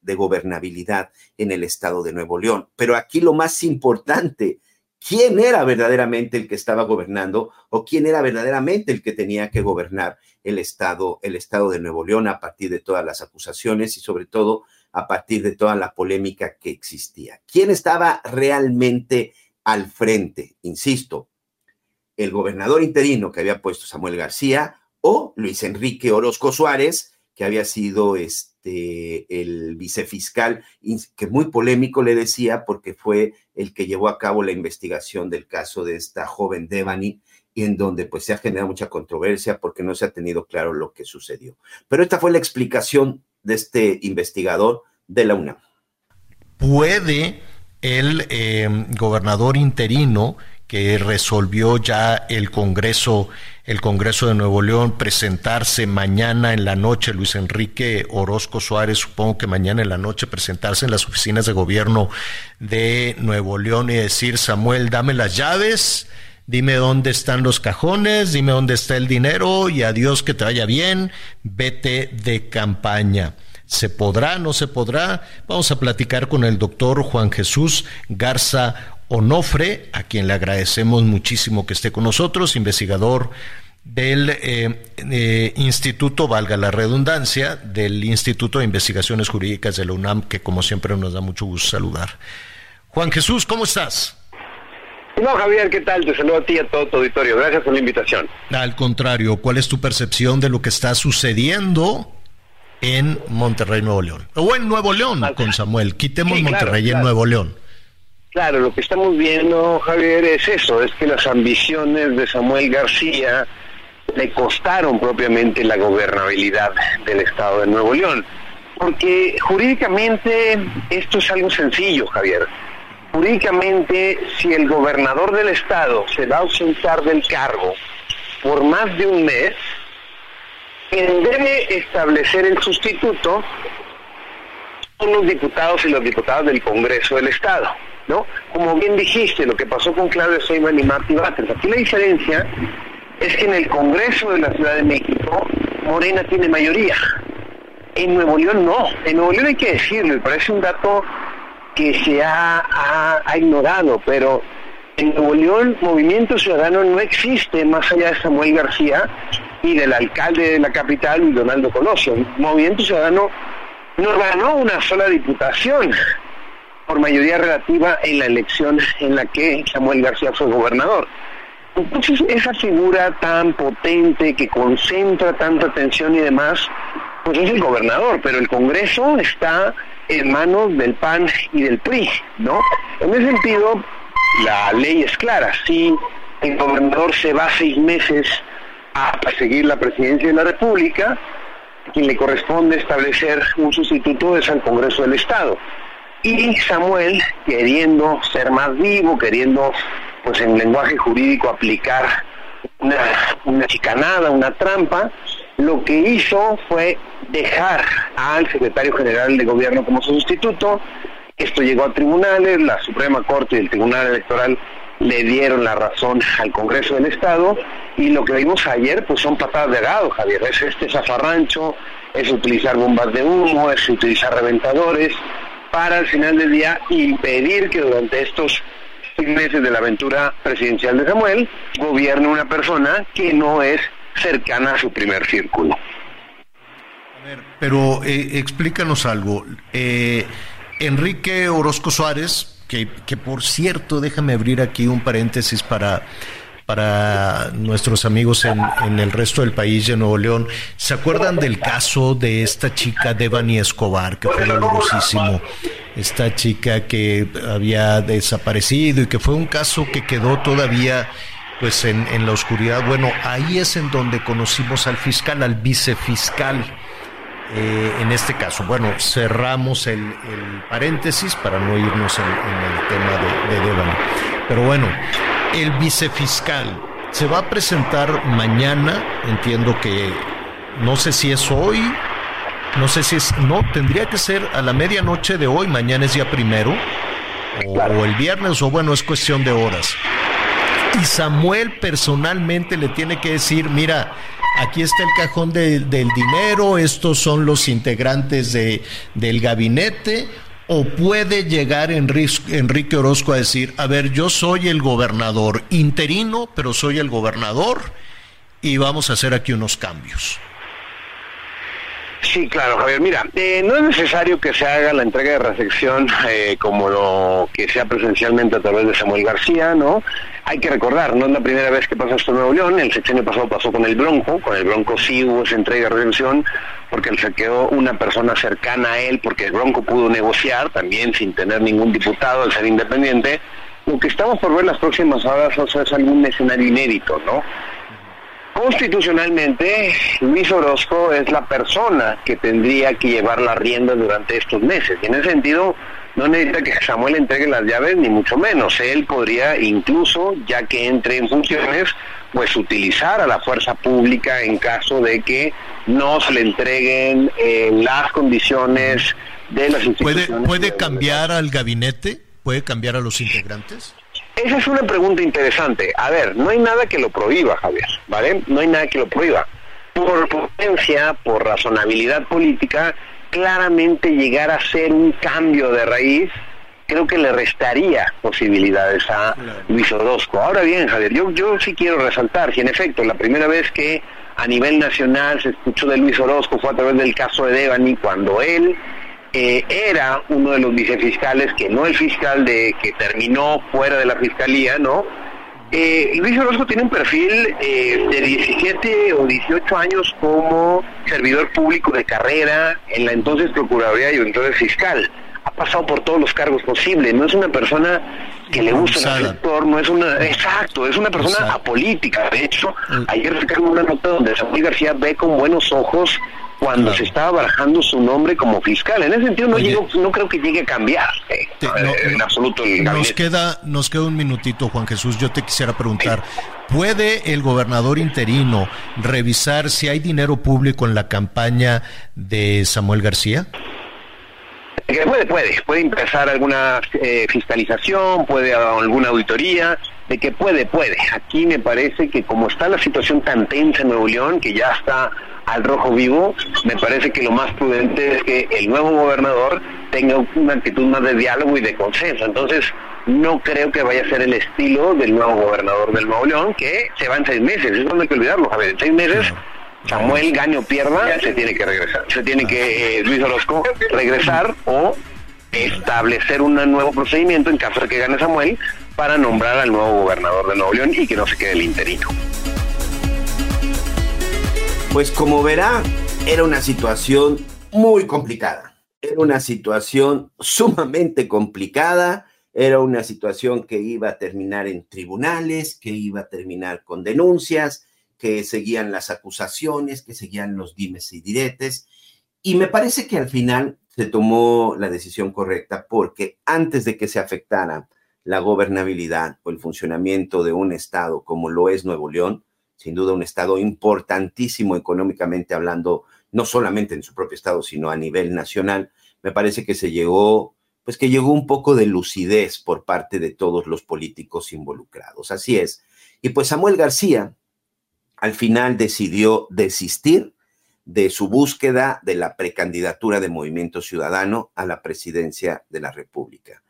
de gobernabilidad en el estado de Nuevo León. Pero aquí lo más importante quién era verdaderamente el que estaba gobernando o quién era verdaderamente el que tenía que gobernar el estado, el estado de Nuevo León a partir de todas las acusaciones y sobre todo a partir de toda la polémica que existía. ¿Quién estaba realmente al frente? Insisto, el gobernador interino que había puesto Samuel García o Luis Enrique Orozco Suárez, que había sido este, el vicefiscal, que muy polémico le decía porque fue el que llevó a cabo la investigación del caso de esta joven Devani, y en donde pues se ha generado mucha controversia porque no se ha tenido claro lo que sucedió. Pero esta fue la explicación de este investigador de la UNAM. ¿Puede el eh, gobernador interino que resolvió ya el Congreso, el Congreso de Nuevo León, presentarse mañana en la noche, Luis Enrique Orozco Suárez, supongo que mañana en la noche presentarse en las oficinas de gobierno de Nuevo León y decir, Samuel, dame las llaves, dime dónde están los cajones, dime dónde está el dinero y adiós que te vaya bien, vete de campaña. ¿Se podrá? ¿No se podrá? Vamos a platicar con el doctor Juan Jesús Garza Onofre, a quien le agradecemos muchísimo que esté con nosotros, investigador del eh, eh, Instituto, valga la redundancia, del Instituto de Investigaciones Jurídicas de la UNAM, que como siempre nos da mucho gusto saludar. Juan Jesús, ¿cómo estás? No, Javier, ¿qué tal? Te saludo a ti y a todo tu auditorio. Gracias por la invitación. Al contrario, ¿cuál es tu percepción de lo que está sucediendo en Monterrey, Nuevo León? O en Nuevo León, con Samuel. Quitemos Monterrey en Nuevo León. Claro, lo que estamos viendo, Javier, es eso, es que las ambiciones de Samuel García le costaron propiamente la gobernabilidad del Estado de Nuevo León. Porque jurídicamente esto es algo sencillo, Javier. Jurídicamente, si el gobernador del Estado se va a ausentar del cargo por más de un mes, quien debe establecer el sustituto son los diputados y los diputados del Congreso del Estado. ¿No? Como bien dijiste, lo que pasó con Claudio Sheinbaum y Martí Batres. Aquí la diferencia es que en el Congreso de la Ciudad de México, Morena tiene mayoría. En Nuevo León no. En Nuevo León hay que decirlo, y parece un dato que se ha, ignorado, pero en Nuevo León Movimiento Ciudadano no existe más allá de Samuel García y del alcalde de la capital, Donaldo Colosio. Movimiento Ciudadano no ganó una sola diputación por mayoría relativa en la elección en la que Samuel García fue gobernador. Entonces, esa figura tan potente que concentra tanta atención y demás, pues es el gobernador, pero el Congreso está en manos del PAN y del PRI, ¿no? En ese sentido, la ley es clara. Si el gobernador se va seis meses a seguir la presidencia de la República, quien le corresponde establecer un sustituto es al Congreso del Estado. Y Samuel, queriendo ser más vivo, queriendo, pues en lenguaje jurídico, aplicar una, chicanada, una trampa, lo que hizo fue dejar al secretario general de gobierno como sustituto. Esto llegó a tribunales, la Suprema Corte y el Tribunal Electoral le dieron la razón al Congreso del Estado y lo que vimos ayer pues son patadas de gado, Javier, es este zafarrancho, es utilizar bombas de humo, es utilizar reventadores, para al final del día impedir que durante estos meses de la aventura presidencial de Samuel gobierne una persona que no es cercana a su primer círculo. A ver, pero eh, explícanos algo. Eh, Enrique Orozco Suárez, que, que por cierto, déjame abrir aquí un paréntesis para para nuestros amigos en, el resto del país de Nuevo León. ¿Se acuerdan del caso de esta chica Devani Escobar, que fue dolorosísimo? Esta chica que había desaparecido y que fue un caso que quedó todavía pues en, la oscuridad. Bueno, ahí es en donde conocimos al fiscal, al vicefiscal. Eh, en este caso, bueno, cerramos el, paréntesis para no irnos en, el tema de, de Devani. Pero bueno, el vicefiscal se va a presentar mañana, entiendo que no sé si es hoy, no sé si es, no, tendría que ser a la medianoche de hoy, mañana es día primero, o, el viernes, o bueno, es cuestión de horas. Y Samuel personalmente le tiene que decir, mira, aquí está el cajón del dinero, estos son los integrantes de, del gabinete, ¿O puede llegar Enrique Orozco a decir, a ver, yo soy el gobernador interino, pero soy el gobernador y vamos a hacer aquí unos cambios? Sí, claro, Javier. Mira, eh, no es necesario que se haga la entrega de recepción eh, como lo que sea presencialmente a través de Samuel García, ¿no? Hay que recordar, no es la primera vez que pasa esto en Nuevo León, el sexenio pasado pasó con el Bronco, con el Bronco sí hubo esa entrega de recepción, porque se quedó una persona cercana a él, porque el Bronco pudo negociar también sin tener ningún diputado al ser independiente. Lo que estamos por ver las próximas horas es algún escenario inédito, ¿no? Constitucionalmente, Luis Orozco es la persona que tendría que llevar la rienda durante estos meses. Y en ese sentido, no necesita que Samuel entregue las llaves, ni mucho menos. Él podría incluso, ya que entre en funciones, pues utilizar a la fuerza pública en caso de que no se le entreguen eh, las condiciones de las instituciones. ¿Puede, puede cambiar al gabinete? ¿Puede cambiar a los integrantes? Esa es una pregunta interesante. A ver, no hay nada que lo prohíba, Javier, ¿vale? No hay nada que lo prohíba. Por potencia, por razonabilidad política, claramente llegar a ser un cambio de raíz, creo que le restaría posibilidades a Luis Orozco. Ahora bien, Javier, yo, yo sí quiero resaltar que en efecto la primera vez que a nivel nacional se escuchó de Luis Orozco fue a través del caso de Devani, cuando él eh, era uno de los vicefiscales, que no el fiscal de que terminó fuera de la fiscalía, ¿no? Eh, Luis Orozco tiene un perfil eh, de 17 o 18 años como servidor público de carrera en la entonces Procuraduría y entonces fiscal. Ha pasado por todos los cargos posibles, no es una persona que le gusta el sector, no es una, exacto, es una persona apolítica. De hecho, ayer sacamos una nota donde Samuel García ve con buenos ojos cuando se estaba barajando su nombre como fiscal. En ese sentido no, no creo que llegue a cambiar eh, en absoluto el Nos queda, nos queda un minutito, Juan Jesús. Yo te quisiera preguntar, ¿puede el gobernador interino revisar si hay dinero público en la campaña de Samuel García? Puede, puede, puede empezar alguna eh, fiscalización, puede alguna auditoría, de que puede, puede. Aquí me parece que como está la situación tan tensa en Nuevo León, que ya está al rojo vivo, me parece que lo más prudente es que el nuevo gobernador tenga una actitud más de diálogo y de consenso. Entonces, no creo que vaya a ser el estilo del nuevo gobernador del Nuevo León, que se va en seis meses, eso no hay que olvidarlo, a ver, en seis meses Samuel gane o pierda, se tiene que regresar, se tiene que eh, Luis Orozco regresar o establecer un nuevo procedimiento en caso de que gane Samuel para nombrar al nuevo gobernador de Nuevo León y que no se quede el interino. Pues como verá, era una situación muy complicada. Era una situación sumamente complicada. Era una situación que iba a terminar en tribunales, que iba a terminar con denuncias, que seguían las acusaciones, que seguían los dimes y diretes. Y me parece que al final se tomó la decisión correcta porque antes de que se afectara la gobernabilidad o el funcionamiento de un Estado como lo es Nuevo León, sin duda un estado importantísimo económicamente hablando, no solamente en su propio estado, sino a nivel nacional, me parece que se llegó, pues que llegó un poco de lucidez por parte de todos los políticos involucrados. Así es. Y pues Samuel García al final decidió desistir de su búsqueda de la precandidatura de Movimiento Ciudadano a la presidencia de la República.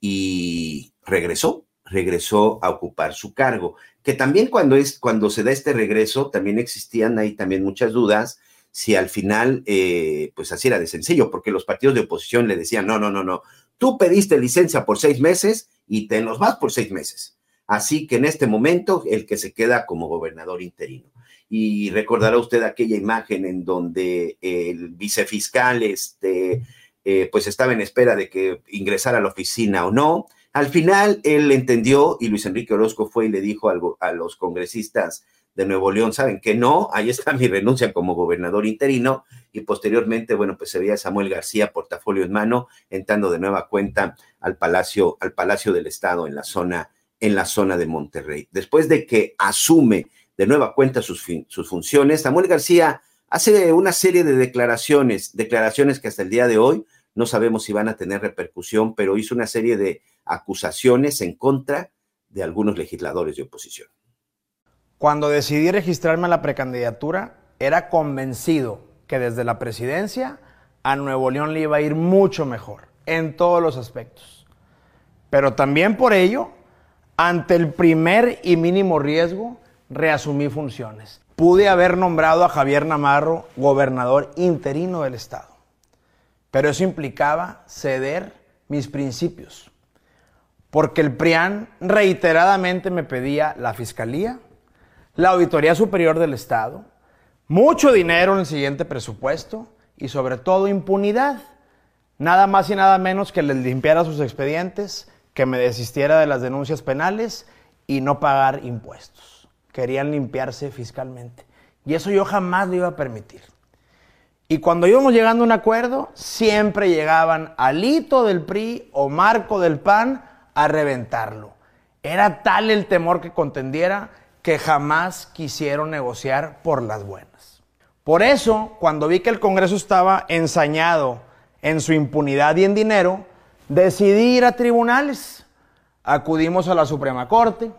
Y regresó, regresó a ocupar su cargo que también cuando, es, cuando se da este regreso, también existían ahí también muchas dudas si al final, eh, pues así era de sencillo, porque los partidos de oposición le decían, no, no, no, no, tú pediste licencia por seis meses y te nos vas por seis meses. Así que en este momento, el que se queda como gobernador interino. Y recordará usted aquella imagen en donde el vicefiscal, este, eh, pues estaba en espera de que ingresara a la oficina o no, al final él entendió y Luis Enrique Orozco fue y le dijo algo a los congresistas de Nuevo León, saben que no, ahí está mi renuncia como gobernador interino y posteriormente, bueno, pues se veía Samuel García portafolio en mano entrando de nueva cuenta al Palacio al Palacio del Estado en la zona en la zona de Monterrey. Después de que asume de nueva cuenta sus, funciones, Samuel García hace una serie de declaraciones, declaraciones que hasta el día de hoy no sabemos si van a tener repercusión, pero hizo una serie de acusaciones en contra de algunos legisladores de oposición. Cuando decidí registrarme a la precandidatura, era convencido que desde la presidencia a Nuevo León le iba a ir mucho mejor. en todos los aspectos. Pero también por ello, ante el primer y mínimo riesgo, reasumí funciones. Pude haber nombrado a Javier Namarro gobernador interino del estado, pero eso implicaba ceder mis principios, porque el PRIAN reiteradamente me pedía la fiscalía, la Auditoría Superior del Estado, mucho dinero en el siguiente presupuesto y sobre todo impunidad. Nada más y nada menos que les limpiara sus expedientes, que me desistiera de las denuncias penales y no pagar impuestos. Querían limpiarse fiscalmente. Y eso yo jamás lo iba a permitir. Y cuando íbamos llegando a un acuerdo, siempre llegaban Alito del PRI o Marco del PAN a reventarlo. Era tal el temor que contendiera que jamás quisieron negociar por las buenas. Por eso, cuando vi que el Congreso estaba ensañado en su impunidad y en dinero, decidí ir a tribunales. Acudimos a la Suprema Corte,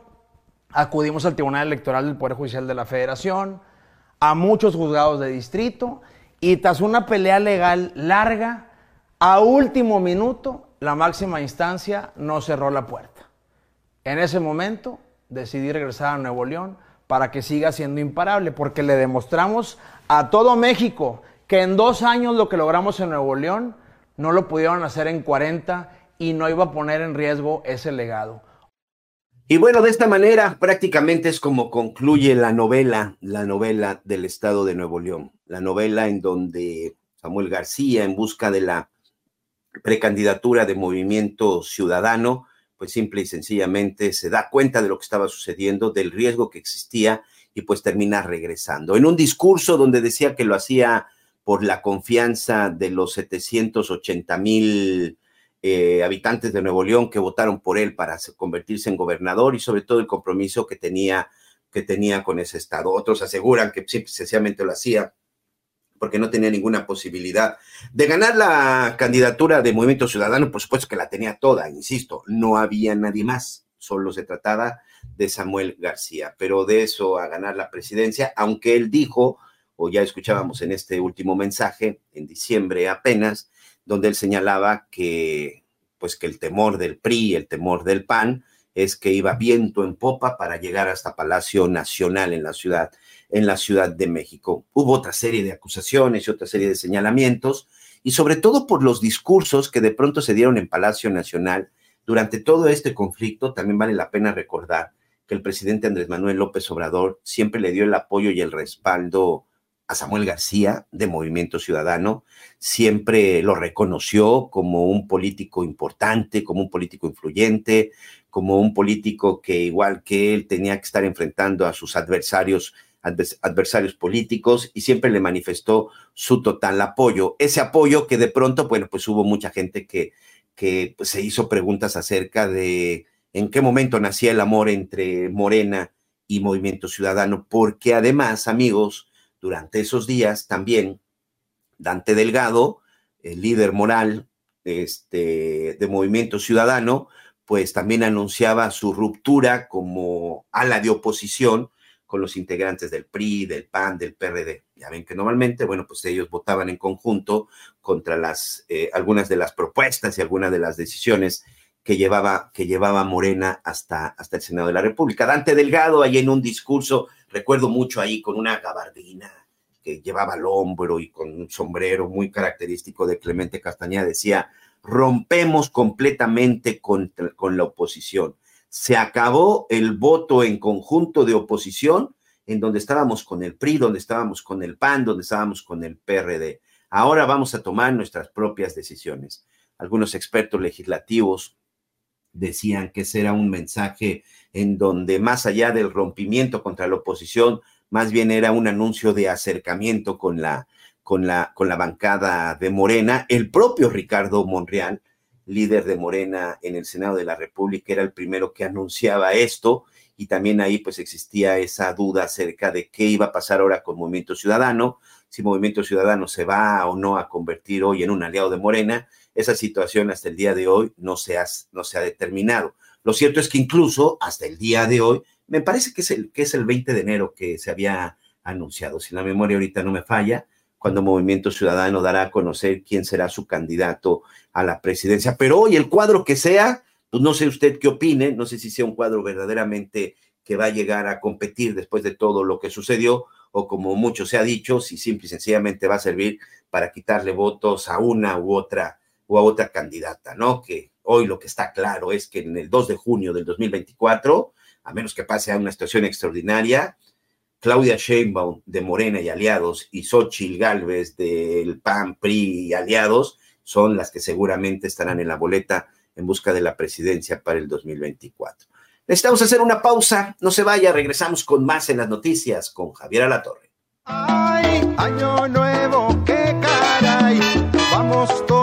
acudimos al Tribunal Electoral del Poder Judicial de la Federación, a muchos juzgados de distrito y tras una pelea legal larga, a último minuto, la máxima instancia no cerró la puerta. En ese momento decidí regresar a Nuevo León para que siga siendo imparable, porque le demostramos a todo México que en dos años lo que logramos en Nuevo León no lo pudieron hacer en 40 y no iba a poner en riesgo ese legado. Y bueno, de esta manera prácticamente es como concluye la novela, la novela del Estado de Nuevo León, la novela en donde Samuel García, en busca de la precandidatura de Movimiento Ciudadano, pues simple y sencillamente se da cuenta de lo que estaba sucediendo, del riesgo que existía y pues termina regresando. En un discurso donde decía que lo hacía por la confianza de los 780 mil eh, habitantes de Nuevo León que votaron por él para convertirse en gobernador y sobre todo el compromiso que tenía, que tenía con ese estado. Otros aseguran que simple sencillamente lo hacía porque no tenía ninguna posibilidad de ganar la candidatura de Movimiento Ciudadano, por supuesto que la tenía toda, insisto, no había nadie más, solo se trataba de Samuel García, pero de eso a ganar la presidencia, aunque él dijo, o ya escuchábamos en este último mensaje, en diciembre apenas, donde él señalaba que pues que el temor del PRI, el temor del PAN, es que iba viento en popa para llegar hasta Palacio Nacional en la ciudad en la Ciudad de México. Hubo otra serie de acusaciones y otra serie de señalamientos, y sobre todo por los discursos que de pronto se dieron en Palacio Nacional. Durante todo este conflicto, también vale la pena recordar que el presidente Andrés Manuel López Obrador siempre le dio el apoyo y el respaldo a Samuel García de Movimiento Ciudadano, siempre lo reconoció como un político importante, como un político influyente, como un político que igual que él tenía que estar enfrentando a sus adversarios adversarios políticos y siempre le manifestó su total apoyo. Ese apoyo que de pronto, bueno, pues hubo mucha gente que, que pues, se hizo preguntas acerca de en qué momento nacía el amor entre Morena y Movimiento Ciudadano, porque además, amigos, durante esos días también Dante Delgado, el líder moral este, de Movimiento Ciudadano, pues también anunciaba su ruptura como ala de oposición con los integrantes del PRI, del PAN, del PRD. Ya ven que normalmente, bueno, pues ellos votaban en conjunto contra las, eh, algunas de las propuestas y algunas de las decisiones que llevaba, que llevaba Morena hasta, hasta el Senado de la República. Dante Delgado, ahí en un discurso, recuerdo mucho ahí con una gabardina que llevaba al hombro y con un sombrero muy característico de Clemente Castañeda, decía, rompemos completamente con, con la oposición se acabó el voto en conjunto de oposición, en donde estábamos con el PRI, donde estábamos con el PAN, donde estábamos con el PRD. Ahora vamos a tomar nuestras propias decisiones. Algunos expertos legislativos decían que ese era un mensaje en donde más allá del rompimiento contra la oposición, más bien era un anuncio de acercamiento con la, con la, con la bancada de Morena. El propio Ricardo Monreal líder de Morena en el Senado de la República, era el primero que anunciaba esto y también ahí pues existía esa duda acerca de qué iba a pasar ahora con Movimiento Ciudadano, si Movimiento Ciudadano se va o no a convertir hoy en un aliado de Morena. Esa situación hasta el día de hoy no se ha, no se ha determinado. Lo cierto es que incluso hasta el día de hoy, me parece que es el, que es el 20 de enero que se había anunciado, si la memoria ahorita no me falla, cuando Movimiento Ciudadano dará a conocer quién será su candidato a la presidencia. Pero hoy el cuadro que sea, pues no sé usted qué opine, no sé si sea un cuadro verdaderamente que va a llegar a competir después de todo lo que sucedió, o como mucho se ha dicho, si simple y sencillamente va a servir para quitarle votos a una u otra o a otra candidata, ¿no? Que hoy lo que está claro es que en el 2 de junio del 2024, a menos que pase a una situación extraordinaria, Claudia Sheinbaum de Morena y aliados y Xochitl Galvez del PAN, PRI y aliados son las que seguramente estarán en la boleta en busca de la presidencia para el 2024. Necesitamos hacer una pausa, no se vaya, regresamos con más en las noticias con Javier Alatorre. Ay, año nuevo, qué caray, vamos todos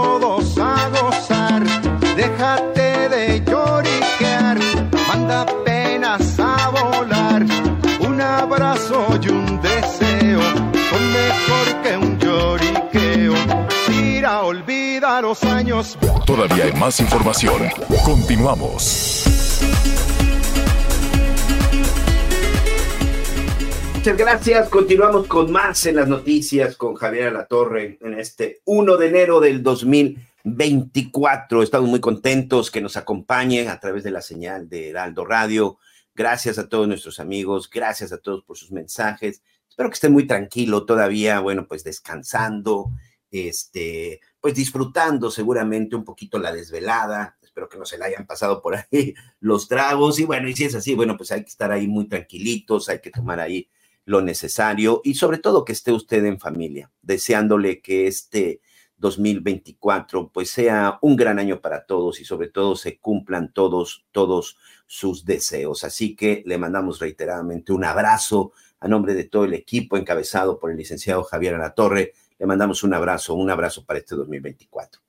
los años. Todavía hay más información, continuamos. Muchas gracias. Continuamos con más en las noticias con Javier Alatorre en este 1 de enero del 2024. Estamos muy contentos que nos acompañe a través de la señal de Heraldo Radio. Gracias a todos nuestros amigos, gracias a todos por sus mensajes. Espero que estén muy tranquilo todavía, bueno, pues descansando, este, pues disfrutando seguramente un poquito la desvelada. Espero que no se le hayan pasado por ahí los tragos. Y bueno, y si es así, bueno, pues hay que estar ahí muy tranquilitos, hay que tomar ahí lo necesario y sobre todo que esté usted en familia, deseándole que este 2024 pues sea un gran año para todos y sobre todo se cumplan todos, todos sus deseos. Así que le mandamos reiteradamente un abrazo a nombre de todo el equipo encabezado por el licenciado Javier Alatorre. Le mandamos un abrazo, un abrazo para este 2024.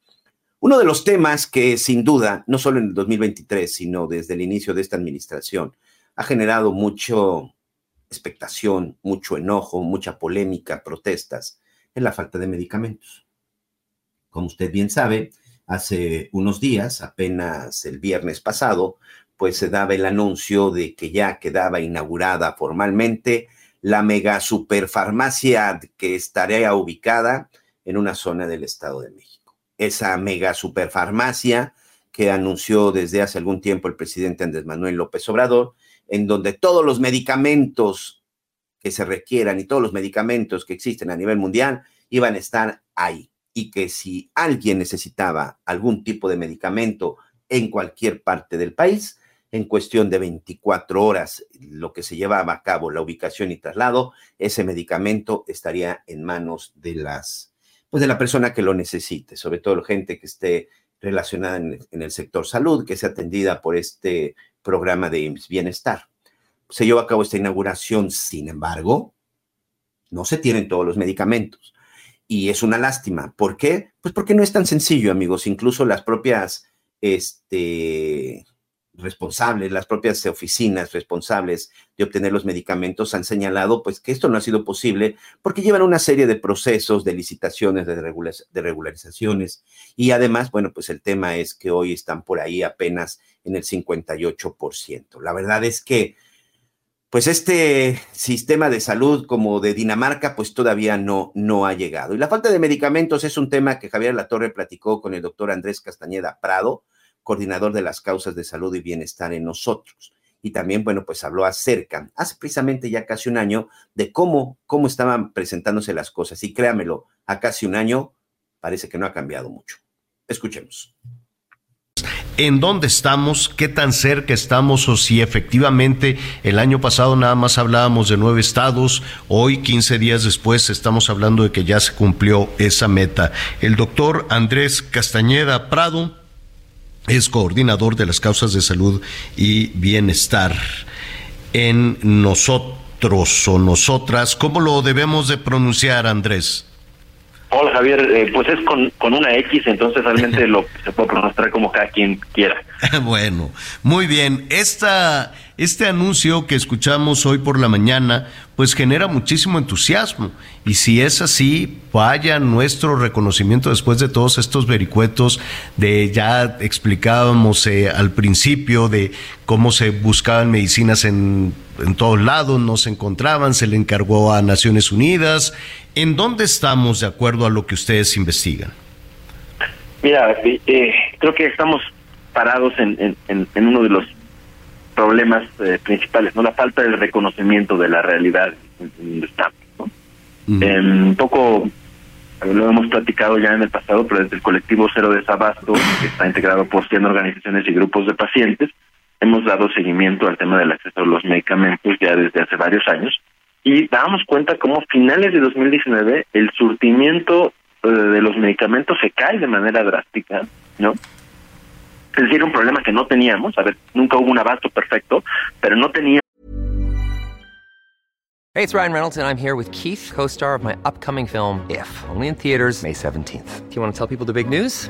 Uno de los temas que sin duda, no solo en el 2023, sino desde el inicio de esta administración, ha generado mucho, expectación, mucho enojo, mucha polémica, protestas, es la falta de medicamentos. Como usted bien sabe, hace unos días, apenas el viernes pasado, pues se daba el anuncio de que ya quedaba inaugurada formalmente la mega superfarmacia que estaría ubicada en una zona del Estado de México. Esa mega superfarmacia que anunció desde hace algún tiempo el presidente Andrés Manuel López Obrador, en donde todos los medicamentos que se requieran y todos los medicamentos que existen a nivel mundial iban a estar ahí. Y que si alguien necesitaba algún tipo de medicamento en cualquier parte del país, en cuestión de 24 horas, lo que se llevaba a cabo, la ubicación y traslado, ese medicamento estaría en manos de las, pues de la persona que lo necesite, sobre todo gente que esté relacionada en, el sector salud, que sea atendida por este programa de bienestar. Se llevó a cabo esta inauguración, sin embargo, no se tienen todos los medicamentos. Y es una lástima. ¿Por qué? Pues porque no es tan sencillo, amigos. Incluso las propias este, responsables, las propias oficinas responsables de obtener los medicamentos han señalado pues que esto no ha sido posible porque llevan una serie de procesos de licitaciones, de, regularizaciones y además, bueno, pues el tema es que hoy están por ahí apenas en el 58%. La verdad es que pues este sistema de salud como de Dinamarca, pues todavía no, no ha llegado. Y la falta de medicamentos es un tema que Javier Latorre platicó con el doctor Andrés Castañeda Prado, coordinador de las causas de salud y bienestar en nosotros. Y también, bueno, pues habló acerca, hace precisamente ya casi un año, de cómo, cómo estaban presentándose las cosas. Y créamelo, a casi un año parece que no ha cambiado mucho. Escuchemos en dónde estamos, qué tan cerca estamos o si efectivamente el año pasado nada más hablábamos de nueve estados, hoy 15 días después estamos hablando de que ya se cumplió esa meta. El doctor Andrés Castañeda Prado es coordinador de las causas de salud y bienestar en nosotros o nosotras. ¿Cómo lo debemos de pronunciar, Andrés? Hola Javier, eh, pues es con, con, una X, entonces realmente lo se puede pronunciar como cada quien quiera. bueno, muy bien. Esta, este anuncio que escuchamos hoy por la mañana, pues genera muchísimo entusiasmo. Y si es así, vaya nuestro reconocimiento después de todos estos vericuetos de ya explicábamos eh, al principio de cómo se buscaban medicinas en, en todos lados, no se encontraban, se le encargó a Naciones Unidas ¿En dónde estamos de acuerdo a lo que ustedes investigan? Mira, eh, creo que estamos parados en, en uno de los problemas eh, principales, no la falta del reconocimiento de la realidad en donde estamos. un poco lo hemos platicado ya en el pasado, pero desde el colectivo Cero Desabasto, que está integrado por 100 organizaciones y grupos de pacientes, hemos dado seguimiento al tema del acceso a los medicamentos ya desde hace varios años y damos cuenta cómo a finales de 2019 el surtimiento eh, de los medicamentos se cae de manera drástica, ¿no? Es decir, un problema que no teníamos, a ver, nunca hubo un abasto perfecto, pero no teníamos Hey, it's Ryan Reynolds, and I'm here with Keith, co star of my upcoming film, If, only in theaters, May 17th. Do you want to tell people the big news?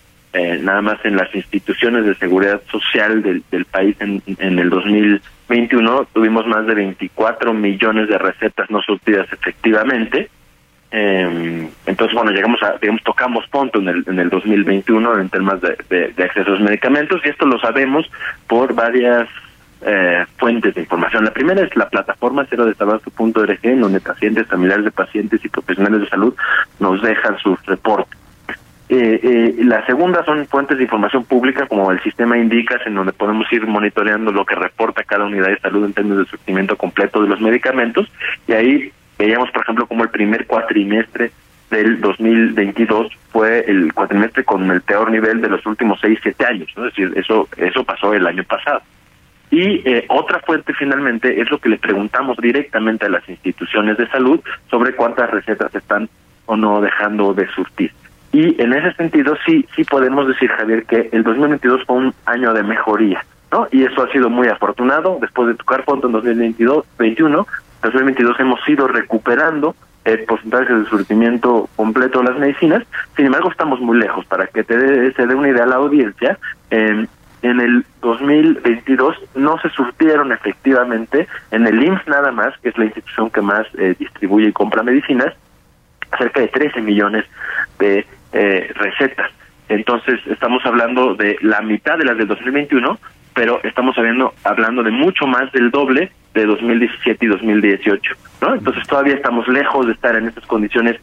eh, nada más en las instituciones de seguridad social del, del país en, en el 2021 tuvimos más de 24 millones de recetas no surtidas efectivamente. Eh, entonces, bueno, llegamos a, digamos, tocamos punto en el, en el 2021 en temas de, de, de acceso a los medicamentos y esto lo sabemos por varias eh, fuentes de información. La primera es la plataforma cero desabasto.org, en donde pacientes, familiares de pacientes y profesionales de salud nos dejan sus reportes. Eh, eh, la segunda son fuentes de información pública como el sistema Indicas, en donde podemos ir monitoreando lo que reporta cada unidad de salud en términos de surtimiento completo de los medicamentos. Y ahí veíamos, por ejemplo, como el primer cuatrimestre del 2022 fue el cuatrimestre con el peor nivel de los últimos seis, siete años. Es decir, eso, eso pasó el año pasado. Y eh, otra fuente finalmente es lo que le preguntamos directamente a las instituciones de salud sobre cuántas recetas están o no dejando de surtir. Y en ese sentido sí sí podemos decir, Javier, que el 2022 fue un año de mejoría, ¿no? Y eso ha sido muy afortunado. Después de tocar fondo en 2022, 21, 2022 hemos ido recuperando el porcentaje de surtimiento completo de las medicinas. Sin embargo, estamos muy lejos. Para que te dé, se dé una idea a la audiencia, en el 2022 no se surtieron efectivamente en el IMSS nada más, que es la institución que más eh, distribuye y compra medicinas, cerca de 13 millones de eh, recetas. Entonces, estamos hablando de la mitad de las del 2021, pero estamos hablando, hablando de mucho más del doble de 2017 y 2018, ¿no? Entonces, todavía estamos lejos de estar en estas condiciones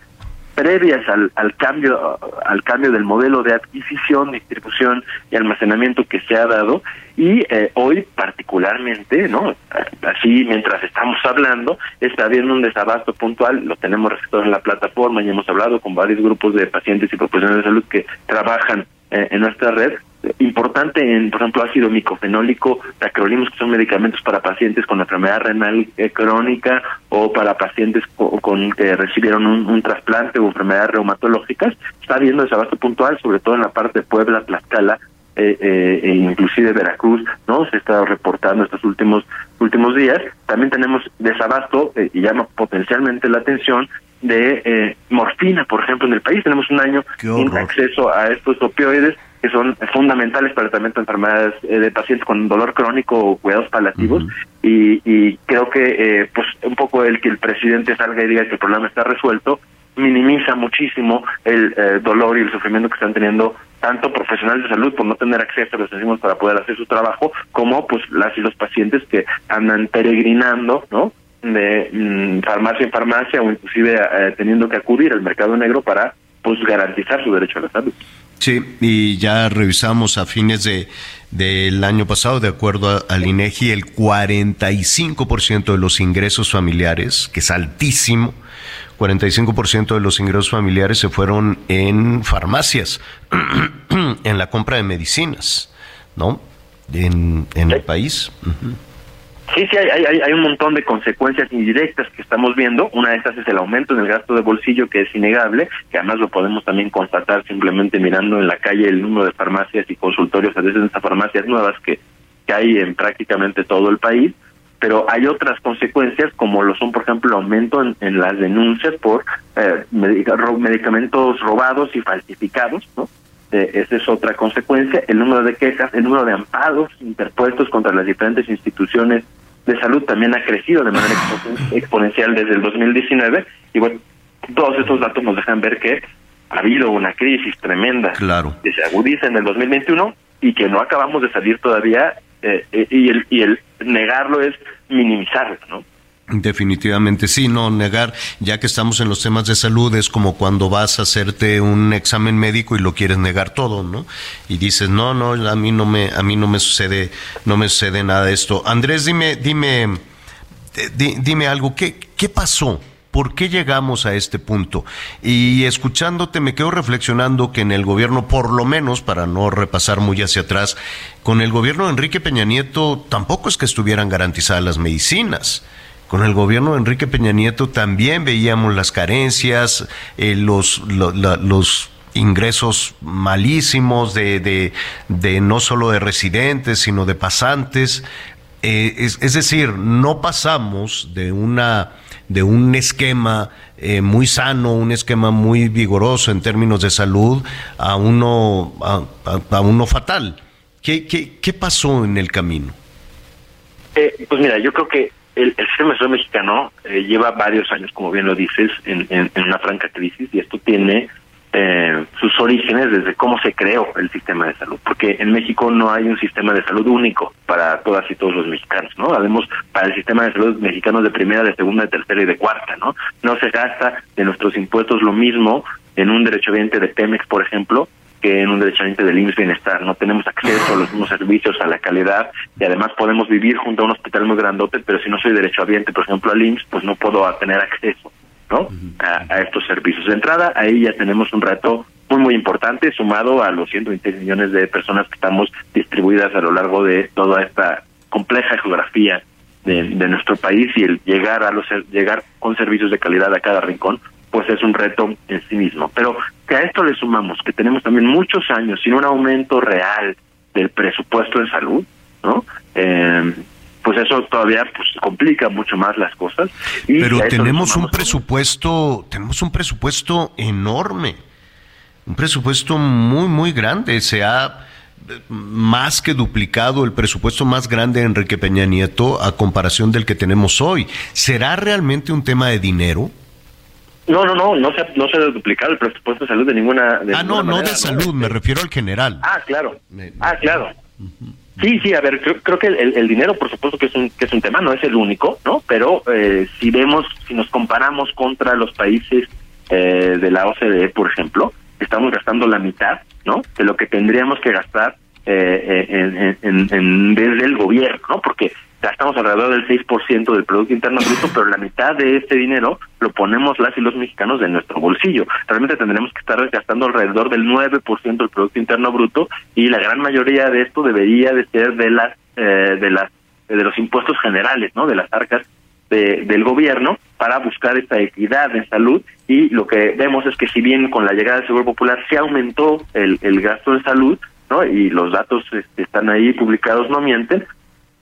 previas al, al cambio al cambio del modelo de adquisición, distribución y almacenamiento que se ha dado. Y eh, hoy particularmente, ¿no? Así mientras estamos hablando está habiendo un desabasto puntual, lo tenemos registrado en la plataforma y hemos hablado con varios grupos de pacientes y profesionales de salud que trabajan eh, en nuestra red importante en, por ejemplo, ácido micofenólico, tacrolimus, que son medicamentos para pacientes con enfermedad renal eh, crónica o para pacientes con, que recibieron un, trasplante o enfermedades reumatológicas. Está habiendo desabasto puntual, sobre todo en la parte de Puebla, Tlaxcala, eh, eh, e inclusive Veracruz, ¿no? Se está reportando estos últimos últimos días. También tenemos desabasto y llama potencialmente la atención de morfina, por ejemplo, en el país. Tenemos un año sin acceso a estos opioides que son fundamentales para el tratamiento de enfermedades eh, de pacientes con dolor crónico o cuidados paliativos y, y, creo que eh, pues un poco el que el presidente salga y diga que el problema está resuelto minimiza muchísimo el eh, dolor y el sufrimiento que están teniendo tanto profesionales de salud por no tener acceso a los enzimos para poder hacer su trabajo como pues las y los pacientes que andan peregrinando no de mm, farmacia en farmacia o inclusive teniendo que acudir al mercado negro para pues garantizar su derecho a la salud. Sí, y ya revisamos a fines de del año pasado, de acuerdo al INEGI, el 45% de los ingresos familiares, que es altísimo, 45% de los ingresos familiares se fueron en farmacias, en la compra de medicinas, ¿no? En, en el país. Sí, sí, hay, hay, hay un montón de consecuencias indirectas que estamos viendo. Una de estas es el aumento en el gasto de bolsillo, que es innegable, que además lo podemos también constatar simplemente mirando en la calle el número de farmacias y consultorios, a veces estas farmacias nuevas que, que hay en prácticamente todo el país. pero hay otras consecuencias como lo son, por ejemplo, el aumento en, las denuncias por eh, medicamentos robados y falsificados, ¿no? Eh, esa es otra consecuencia, el número de quejas, el número de amparos interpuestos contra las diferentes instituciones de salud también ha crecido de manera exponencial desde el 2019 y bueno, todos estos datos nos dejan ver que ha habido una crisis tremenda claro. que se agudiza en el 2021 y que no acabamos de salir todavía eh, eh, y, el, y el negarlo es minimizarlo, ¿no? Definitivamente sí, no negar, ya que estamos en los temas de salud, es como cuando vas a hacerte un examen médico y lo quieres negar todo, ¿no? Y dices, no, no, a mí no me, a mí no me sucede, no me sucede nada de esto. Andrés, dime, dime, dime algo, ¿qué, qué pasó? ¿Por qué llegamos a este punto? Y escuchándote me quedo reflexionando que en el gobierno, por lo menos, para no repasar muy hacia atrás, con el gobierno de Enrique Peña Nieto tampoco es que estuvieran garantizadas las medicinas. Con el gobierno de Enrique Peña Nieto también veíamos las carencias, eh, los, ingresos malísimos de, no solo de residentes, sino de pasantes. Eh, es, decir, no pasamos de un esquema eh, muy sano, un esquema muy vigoroso en términos de salud, a uno, fatal. ¿Qué, qué, qué pasó en el camino? pues mira, yo creo que el, sistema de salud mexicano eh, lleva varios años, como bien lo dices, en, una franca crisis y esto tiene eh, sus orígenes desde cómo se creó el sistema de salud, porque en México no hay un sistema de salud único para todas y todos los mexicanos, ¿no? Habemos para el sistema de salud mexicano de primera, de segunda, de tercera y de cuarta, ¿no? No se gasta de nuestros impuestos lo mismo en un derecho de Pemex, por ejemplo, que en un derechamiento del IMSS Bienestar. No tenemos acceso a los mismos servicios, a la calidad y además podemos vivir junto a un hospital muy grandote, pero si no soy derechohabiente, por ejemplo, al IMSS, pues no puedo tener acceso ¿no? a, estos servicios. De entrada, ahí ya tenemos un reto muy, muy importante, sumado a los 120 millones de personas que estamos distribuidas a lo largo de toda esta compleja geografía de, de nuestro país y el llegar a los llegar con servicios de calidad a cada rincón pues es un reto en sí mismo. Pero que a esto le sumamos que tenemos también muchos años sin un aumento real del presupuesto en salud, ¿no? Eh, pues eso todavía pues complica mucho más las cosas. Pero tenemos un presupuesto, tenemos un presupuesto enorme, un presupuesto muy muy grande. Se ha más que duplicado el presupuesto más grande de Enrique Peña Nieto a comparación del que tenemos hoy. ¿Será realmente un tema de dinero? No, no, no, no se, no se ha duplicado el presupuesto de salud de ninguna. ah, no, no de salud, me refiero al general. Ah, claro. Ah, claro. Sí, sí, a ver, creo, que el, dinero, por supuesto que es un que es un tema, no es el único, ¿no? Pero eh, si vemos, si nos comparamos contra los países eh, de la OCDE, por ejemplo, estamos gastando la mitad, ¿no? De lo que tendríamos que gastar eh, en, en, en, desde el gobierno, ¿no? Porque gastamos alrededor del 6% del Producto Interno Bruto, pero la mitad de este dinero lo ponemos las y los mexicanos de nuestro bolsillo. Realmente tendremos que estar gastando alrededor del 9% del Producto Interno Bruto y la gran mayoría de esto debería de ser de las eh, de las de los impuestos generales, ¿no? De las arcas de, del gobierno para buscar esta equidad en salud y lo que vemos es que si bien con la llegada del Seguro Popular se aumentó el, el gasto en salud, ¿no? Y los datos este, están ahí publicados, no mienten,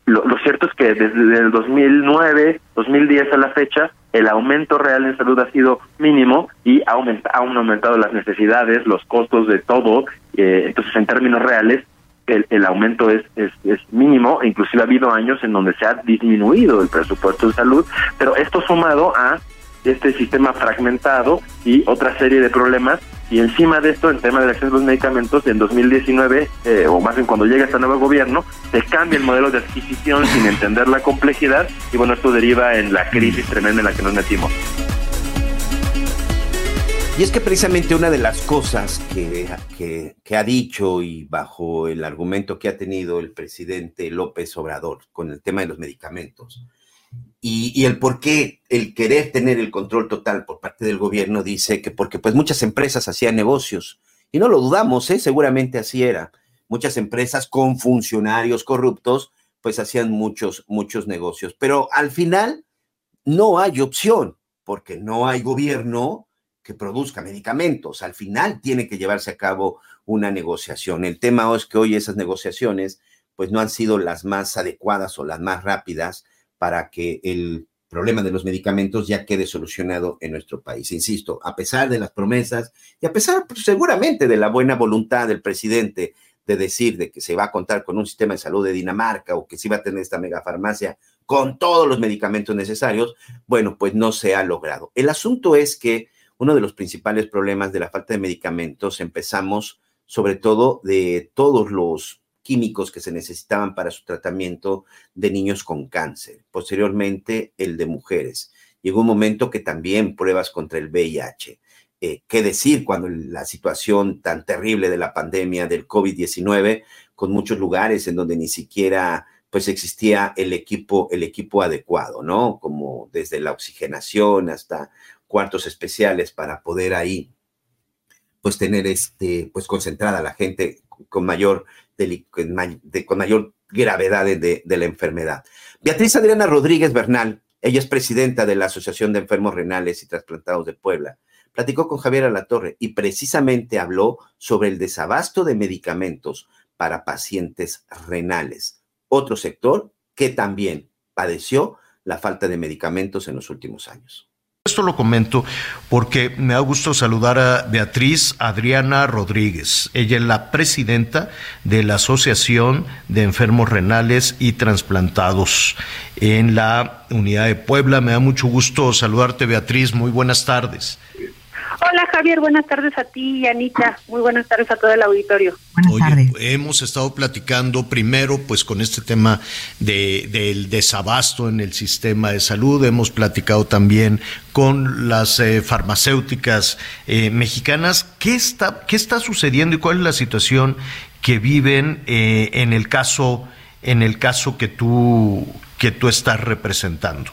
lo, cierto es que desde el 2009, 2010 a la fecha, el aumento real en salud ha sido mínimo y ha han aumentado las necesidades, los costos de todo. Eh, entonces, en términos reales, el, el aumento es, es, es, mínimo, inclusive ha habido años en donde se ha disminuido el presupuesto de salud, pero esto sumado a este sistema fragmentado y otra serie de problemas y encima de esto, el tema de acceso a los medicamentos, en 2019, eh, o más bien cuando llega este nuevo gobierno, se cambia el modelo de adquisición sin entender la complejidad y bueno, esto deriva en la crisis tremenda en la que nos metimos. Y es que precisamente una de las cosas que, que, ha dicho y bajo el argumento que ha tenido el presidente López Obrador con el tema de los medicamentos y, el por qué el querer tener el control total por parte del gobierno dice que porque pues muchas empresas hacían negocios y no lo dudamos, ¿eh? seguramente así era. Muchas empresas con funcionarios corruptos pues hacían muchos, muchos negocios, pero al final no hay opción porque no hay gobierno que produzca medicamentos. Al final tiene que llevarse a cabo una negociación. El tema es que hoy esas negociaciones pues no han sido las más adecuadas o las más rápidas para que el problema de los medicamentos ya quede solucionado en nuestro país. Insisto, a pesar de las promesas y a pesar pues, seguramente de la buena voluntad del presidente de decir de que se va a contar con un sistema de salud de Dinamarca o que se va a tener esta megafarmacia con todos los medicamentos necesarios, bueno, pues no se ha logrado. El asunto es que uno de los principales problemas de la falta de medicamentos empezamos sobre todo de todos los químicos que se necesitaban para su tratamiento de niños con cáncer, posteriormente el de mujeres. Llegó un momento que también pruebas contra el VIH. Eh, ¿Qué decir cuando la situación tan terrible de la pandemia del COVID-19, con muchos lugares en donde ni siquiera pues existía el equipo, el equipo adecuado, ¿no? Como desde la oxigenación hasta cuartos especiales para poder ahí pues tener este, pues concentrada la gente con mayor, con mayor gravedad de, de la enfermedad. Beatriz Adriana Rodríguez Bernal, ella es presidenta de la Asociación de Enfermos Renales y Trasplantados de Puebla, platicó con Javier Alatorre y precisamente habló sobre el desabasto de medicamentos para pacientes renales, otro sector que también padeció la falta de medicamentos en los últimos años. Esto lo comento porque me ha gustado saludar a Beatriz Adriana Rodríguez. Ella es la presidenta de la Asociación de Enfermos Renales y Transplantados en la Unidad de Puebla. Me da mucho gusto saludarte, Beatriz. Muy buenas tardes. Hola Javier, buenas tardes a ti y Anita. Muy buenas tardes a todo el auditorio. Buenas Hemos estado platicando primero pues con este tema de, del desabasto en el sistema de salud. Hemos platicado también con las eh, farmacéuticas eh, mexicanas. ¿Qué está, ¿Qué está sucediendo y cuál es la situación que viven eh, en el caso en el caso que tú que tú estás representando?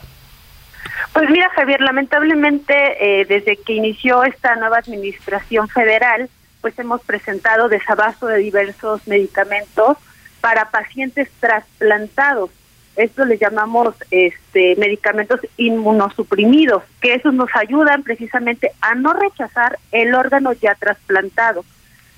Pues mira, Javier, lamentablemente eh, desde que inició esta nueva administración federal, pues hemos presentado desabasto de diversos medicamentos para pacientes trasplantados. Esto le llamamos este, medicamentos inmunosuprimidos, que esos nos ayudan precisamente a no rechazar el órgano ya trasplantado.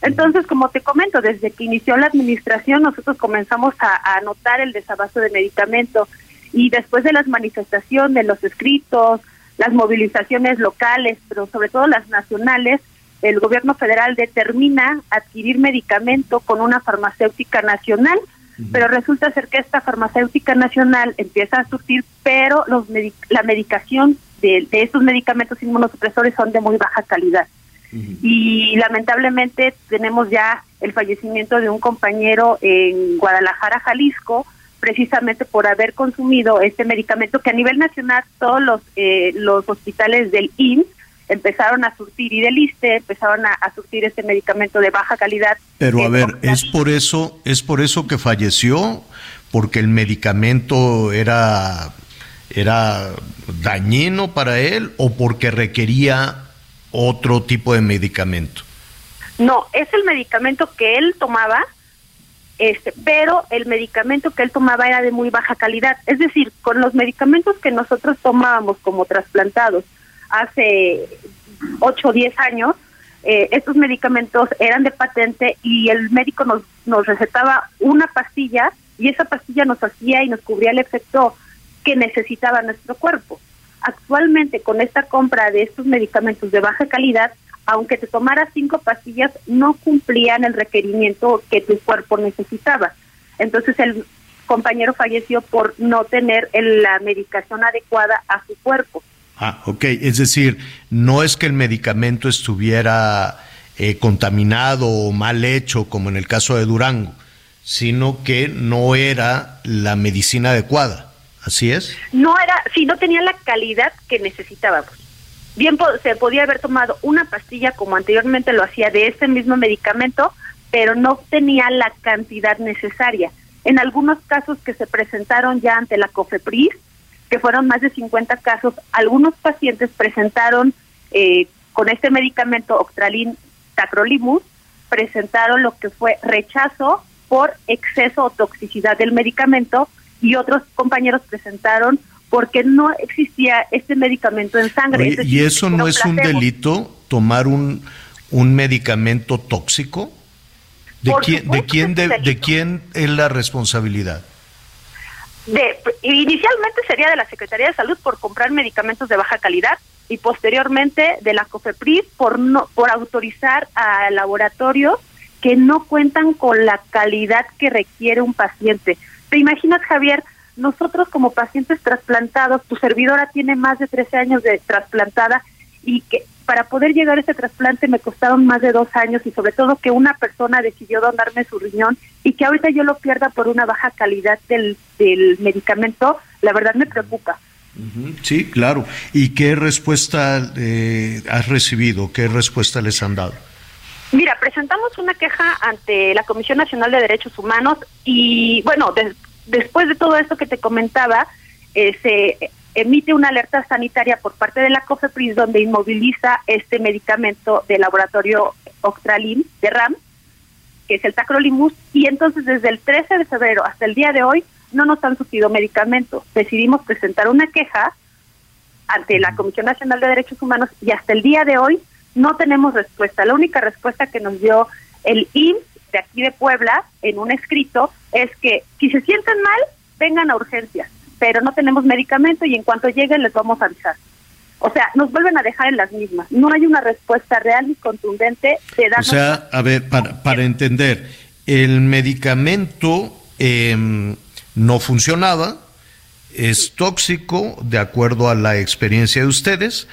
Entonces, como te comento, desde que inició la administración, nosotros comenzamos a, a notar el desabasto de medicamentos y después de las manifestaciones, los escritos, las movilizaciones locales, pero sobre todo las nacionales, el gobierno federal determina adquirir medicamento con una farmacéutica nacional, pero resulta ser que esta farmacéutica nacional empieza a surtir, pero los la medicación de, de estos medicamentos inmunosupresores son de muy baja calidad. Y lamentablemente tenemos ya el fallecimiento de un compañero en Guadalajara, Jalisco, precisamente por haber consumido este medicamento que a nivel nacional todos los eh, los hospitales del IMSS empezaron a surtir y del ISTE empezaron a, surtir este medicamento de baja calidad. Pero a ver, es por eso es por eso que falleció porque el medicamento era era dañino para él o porque requería otro tipo de medicamento. No, es el medicamento que él tomaba este, pero el medicamento que él tomaba era de muy baja calidad. Es decir, con los medicamentos que nosotros tomábamos como trasplantados hace 8 o 10 años, eh, estos medicamentos eran de patente y el médico nos, nos recetaba una pastilla y esa pastilla nos hacía y nos cubría el efecto que necesitaba nuestro cuerpo. Actualmente, con esta compra de estos medicamentos de baja calidad, aunque te tomaras cinco pastillas, no cumplían el requerimiento que tu cuerpo necesitaba. Entonces el compañero falleció por no tener la medicación adecuada a su cuerpo. Ah, ok. Es decir, no es que el medicamento estuviera eh, contaminado o mal hecho, como en el caso de Durango, sino que no era la medicina adecuada. ¿Así es? No era, sí, no tenía la calidad que necesitábamos. Bien se podía haber tomado una pastilla como anteriormente lo hacía de este mismo medicamento, pero no tenía la cantidad necesaria. En algunos casos que se presentaron ya ante la COFEPRIS, que fueron más de 50 casos, algunos pacientes presentaron eh, con este medicamento Octralin Tacrolimus, presentaron lo que fue rechazo por exceso o toxicidad del medicamento y otros compañeros presentaron porque no existía este medicamento en sangre. ¿Y eso no es un delito, tomar un, un medicamento tóxico? ¿De quién, de, quién, de, quién es la responsabilidad? de, inicialmente sería de la Secretaría de Salud por comprar medicamentos de baja calidad y posteriormente de la COFEPRIS por no por autorizar a laboratorios que no cuentan con la calidad que requiere un paciente. ¿Te imaginas, Javier? Nosotros como pacientes trasplantados, tu servidora tiene más de 13 años de trasplantada y que para poder llegar a ese trasplante me costaron más de dos años y sobre todo que una persona decidió donarme su riñón y que ahorita yo lo pierda por una baja calidad del, del medicamento, la verdad me preocupa. Sí, claro. ¿Y qué respuesta eh, has recibido? ¿Qué respuesta les han dado? Mira, presentamos una queja ante la Comisión Nacional de Derechos Humanos y bueno, después de todo esto que te comentaba, eh, se emite una alerta sanitaria por parte de la COFEPRIS donde inmoviliza este medicamento del laboratorio Octralim de RAM, que es el tacrolimus, y entonces desde el 13 de febrero hasta el día de hoy no nos han surtido medicamentos. Decidimos presentar una queja ante la Comisión Nacional de Derechos Humanos y hasta el día de hoy no tenemos respuesta. La única respuesta que nos dio el IMSS de aquí de Puebla en un escrito es que si se sienten mal, vengan a urgencias pero no tenemos medicamento y en cuanto lleguen les vamos a avisar. O sea, nos vuelven a dejar en las mismas. No hay una respuesta real y contundente de darnos... O sea, a ver, para, para entender, el medicamento em, no funcionaba, es tóxico, de acuerdo a la experiencia de ustedes,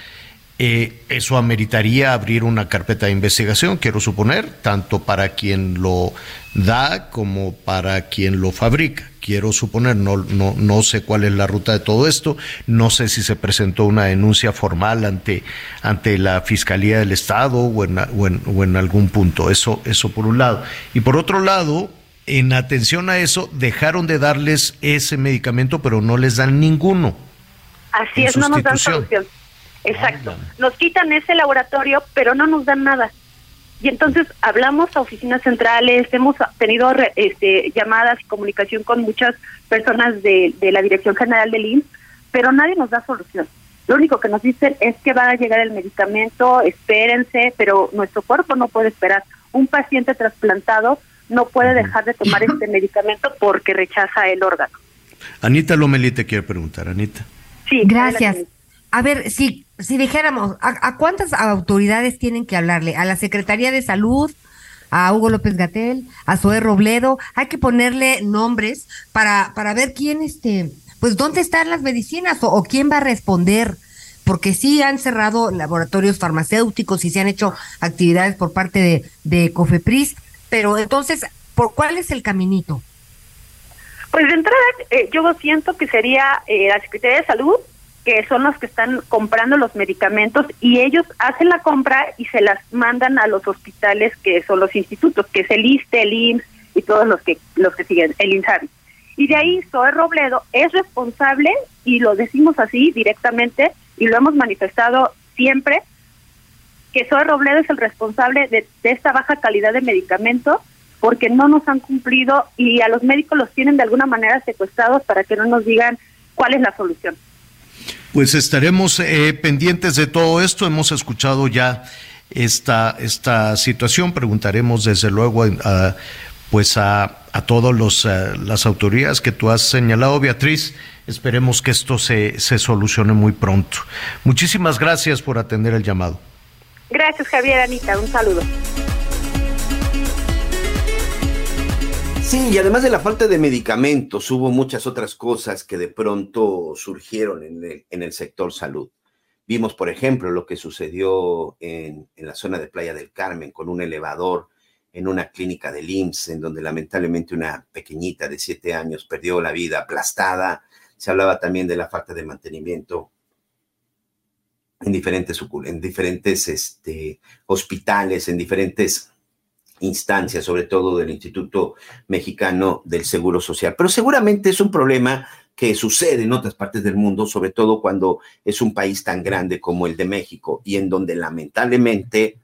eh, eso ameritaría abrir una carpeta de investigación, quiero suponer, tanto para quien lo da como para quien lo fabrica. Quiero suponer, no, no, no sé cuál es la ruta de todo esto, no sé si se presentó una denuncia formal ante, ante la Fiscalía del Estado o en, o en algún punto, eso, eso por un lado. Y por otro lado, en atención a eso, dejaron de darles ese medicamento, pero no les dan ninguno. Así es, no nos dan solución. Exacto. Nos quitan ese laboratorio, pero no nos dan nada. Y entonces hablamos a oficinas centrales, hemos tenido este, llamadas y comunicación con muchas personas de, la Dirección General del IMSS, pero nadie nos da solución. Lo único que nos dicen es que va a llegar el medicamento, espérense, pero nuestro cuerpo no puede esperar. Un paciente trasplantado no puede dejar de tomar este medicamento porque rechaza el órgano. Anita Lomelí te quiere preguntar, Anita. Sí, gracias. A ver, si, si dijéramos, ¿a, cuántas autoridades tienen que hablarle? ¿A la Secretaría de Salud? ¿A Hugo López Gatel? ¿A Zoé Robledo? Hay que ponerle nombres para, para ver quién, este, pues, dónde están las medicinas o, quién va a responder. Porque sí han cerrado laboratorios farmacéuticos y se han hecho actividades por parte de, de Cofepris, pero entonces, ¿por cuál es el caminito? Pues de entrada, eh, yo siento que sería eh, la Secretaría de Salud, que son los que están comprando los medicamentos y ellos hacen la compra y se las mandan a los hospitales que son los institutos, que es el ISTE, el IMSS y todos los que los que siguen, el INSABI. Y de ahí Zoe Robledo es responsable y lo decimos así directamente y lo hemos manifestado siempre que Zoe Robledo es el responsable de, de esta baja calidad de medicamentos porque no nos han cumplido y a los médicos los tienen de alguna manera secuestrados para que no nos digan cuál es la solución. Pues estaremos eh, pendientes de todo esto. Hemos escuchado ya esta, esta situación. Preguntaremos desde luego a, pues a, a todas eh, las autoridades que tú has señalado, Beatriz. Esperemos que esto se, se solucione muy pronto. Muchísimas gracias por atender el llamado. Gracias, Javier Anita. Un saludo. Sí, y además de la falta de medicamentos, hubo muchas otras cosas que de pronto surgieron en el, sector salud. Vimos, por ejemplo, lo que sucedió en, en, la zona de Playa del Carmen con un elevador en una clínica del IMSS, en donde lamentablemente una pequeñita de siete años perdió la vida aplastada. Se hablaba también de la falta de mantenimiento en diferentes, en diferentes este, hospitales, en diferentes instancias, sobre todo del Instituto Mexicano del Seguro Social. Pero seguramente es un problema que sucede en otras partes del mundo, sobre todo cuando es un país tan grande como el de México y en donde lamentablemente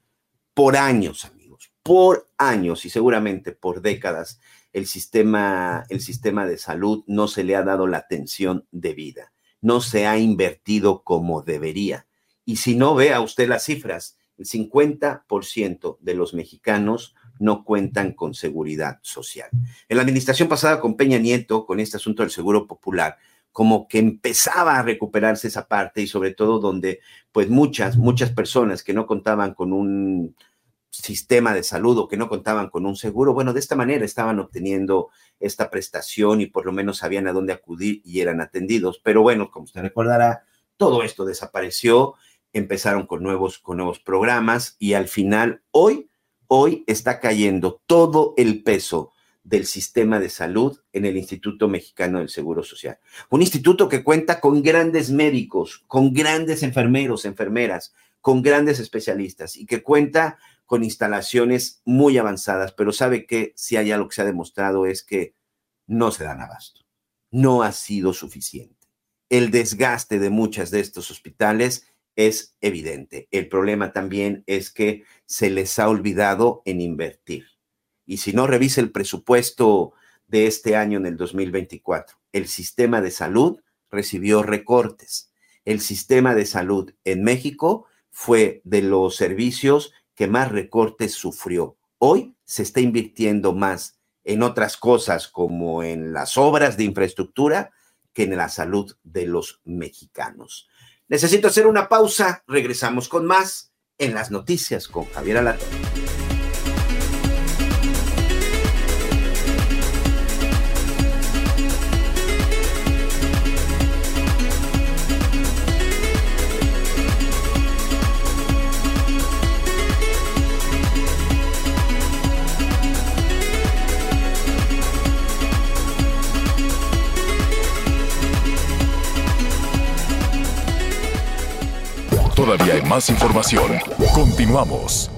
por años, amigos, por años y seguramente por décadas, el sistema, el sistema de salud no se le ha dado la atención debida, no se ha invertido como debería. Y si no vea usted las cifras, el 50% de los mexicanos no cuentan con seguridad social. En la administración pasada con Peña Nieto, con este asunto del seguro popular, como que empezaba a recuperarse esa parte y sobre todo donde pues muchas, muchas personas que no contaban con un sistema de salud o que no contaban con un seguro, bueno, de esta manera estaban obteniendo esta prestación y por lo menos sabían a dónde acudir y eran atendidos. Pero bueno, como usted recordará, todo esto desapareció, empezaron con nuevos, con nuevos programas y al final, hoy, hoy está cayendo todo el peso del sistema de salud en el Instituto Mexicano del Seguro Social. Un instituto que cuenta con grandes médicos, con grandes enfermeros, enfermeras, con grandes especialistas y que cuenta con instalaciones muy avanzadas, pero sabe que si hay algo que se ha demostrado es que no se dan abasto. No ha sido suficiente. El desgaste de muchas de estos hospitales es evidente. El problema también es que se les ha olvidado en invertir. Y si no revisa el presupuesto de este año en el 2024, el sistema de salud recibió recortes. El sistema de salud en México fue de los servicios que más recortes sufrió. Hoy se está invirtiendo más en otras cosas como en las obras de infraestructura que en la salud de los mexicanos. Necesito hacer una pausa, regresamos con más en las noticias con Javier Alatorre. Información. Continuamos.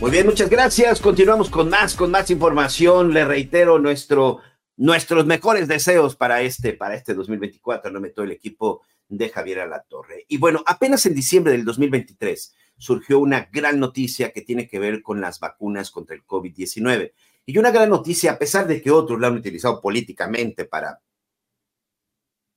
Muy bien, muchas gracias. Continuamos con más, con más información. Le reitero nuestro, nuestros mejores deseos para este, para este 2024. No todo el equipo de Javier Alatorre. Y bueno, apenas en diciembre del 2023 surgió una gran noticia que tiene que ver con las vacunas contra el COVID-19. Y una gran noticia, a pesar de que otros la han utilizado políticamente para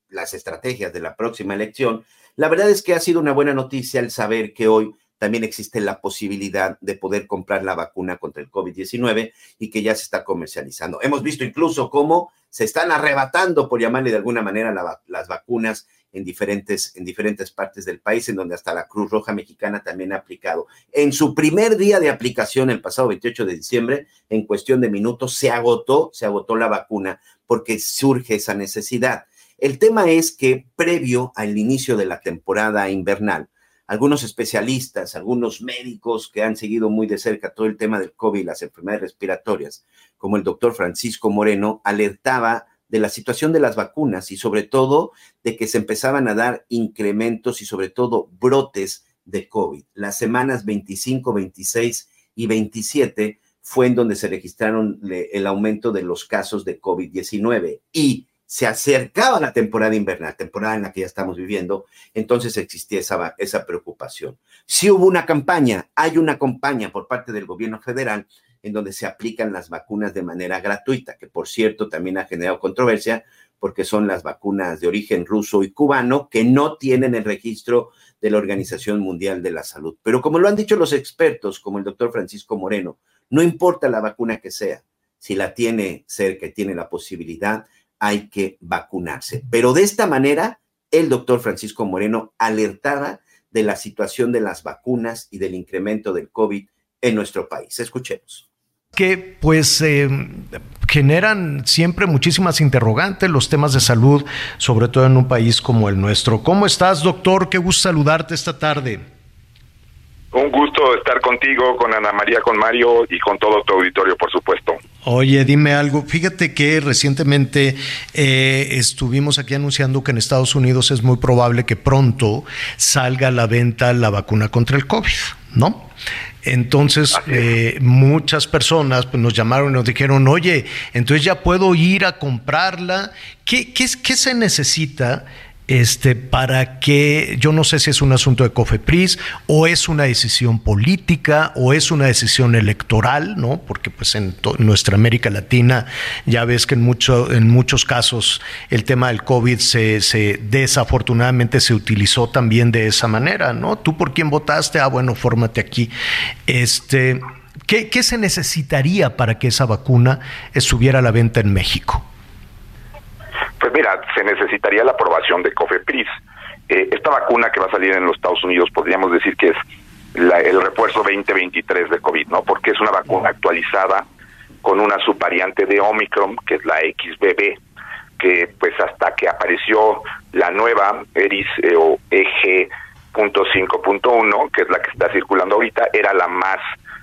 las estrategias de la próxima elección, la verdad es que ha sido una buena noticia el saber que hoy también existe la posibilidad de poder comprar la vacuna contra el COVID-19 y que ya se está comercializando. Hemos visto incluso cómo se están arrebatando, por llamarle de alguna manera, las vacunas en diferentes, en diferentes partes del país, en donde hasta la Cruz Roja Mexicana también ha aplicado. En su primer día de aplicación, el pasado 28 de diciembre, en cuestión de minutos, se agotó, se agotó la vacuna porque surge esa necesidad. El tema es que previo al inicio de la temporada invernal, algunos especialistas, algunos médicos que han seguido muy de cerca todo el tema del COVID y las enfermedades respiratorias, como el doctor Francisco Moreno, alertaba de la situación de las vacunas y sobre todo de que se empezaban a dar incrementos y sobre todo brotes de COVID. Las semanas 25, 26 y 27 fue en donde se registraron el aumento de los casos de COVID-19 y se acercaba la temporada invernal, temporada en la que ya estamos viviendo, entonces existía esa, esa preocupación. Si hubo una campaña, hay una campaña por parte del gobierno federal en donde se aplican las vacunas de manera gratuita, que por cierto también ha generado controversia porque son las vacunas de origen ruso y cubano que no tienen el registro de la Organización Mundial de la Salud. Pero como lo han dicho los expertos, como el doctor Francisco Moreno, no importa la vacuna que sea, si la tiene cerca y tiene la posibilidad, hay que vacunarse. Pero de esta manera, el doctor Francisco Moreno alertaba de la situación de las vacunas y del incremento del COVID en nuestro país. Escuchemos que pues eh, generan siempre muchísimas interrogantes los temas de salud, sobre todo en un país como el nuestro. ¿Cómo estás, doctor? Qué gusto saludarte esta tarde. Un gusto estar contigo, con Ana María, con Mario y con todo tu auditorio, por supuesto. Oye, dime algo. Fíjate que recientemente eh, estuvimos aquí anunciando que en Estados Unidos es muy probable que pronto salga a la venta la vacuna contra el COVID, ¿no? Entonces, eh, muchas personas pues, nos llamaron y nos dijeron, oye, entonces ya puedo ir a comprarla. ¿Qué, qué, qué se necesita este, para que, yo no sé si es un asunto de COFEPRIS o es una decisión política o es una decisión electoral, ¿no? Porque pues en, nuestra América Latina ya ves que en, mucho, en muchos casos el tema del COVID se, se, desafortunadamente se utilizó también de esa manera, ¿no? ¿Tú por quién votaste? Ah, bueno, fórmate aquí. Este, ¿qué, ¿Qué se necesitaría para que esa vacuna estuviera a la venta en México? Mira, se necesitaría la aprobación de COFEPRIS. Eh, esta vacuna que va a salir en los Estados Unidos podríamos decir que es el refuerzo 2023 de COVID, ¿no? Porque es una vacuna actualizada con una subvariante de Omicron, que es la XBB, que pues hasta que apareció la nueva ERIS eh, o EG.5.1, que es la que está circulando ahorita, era la más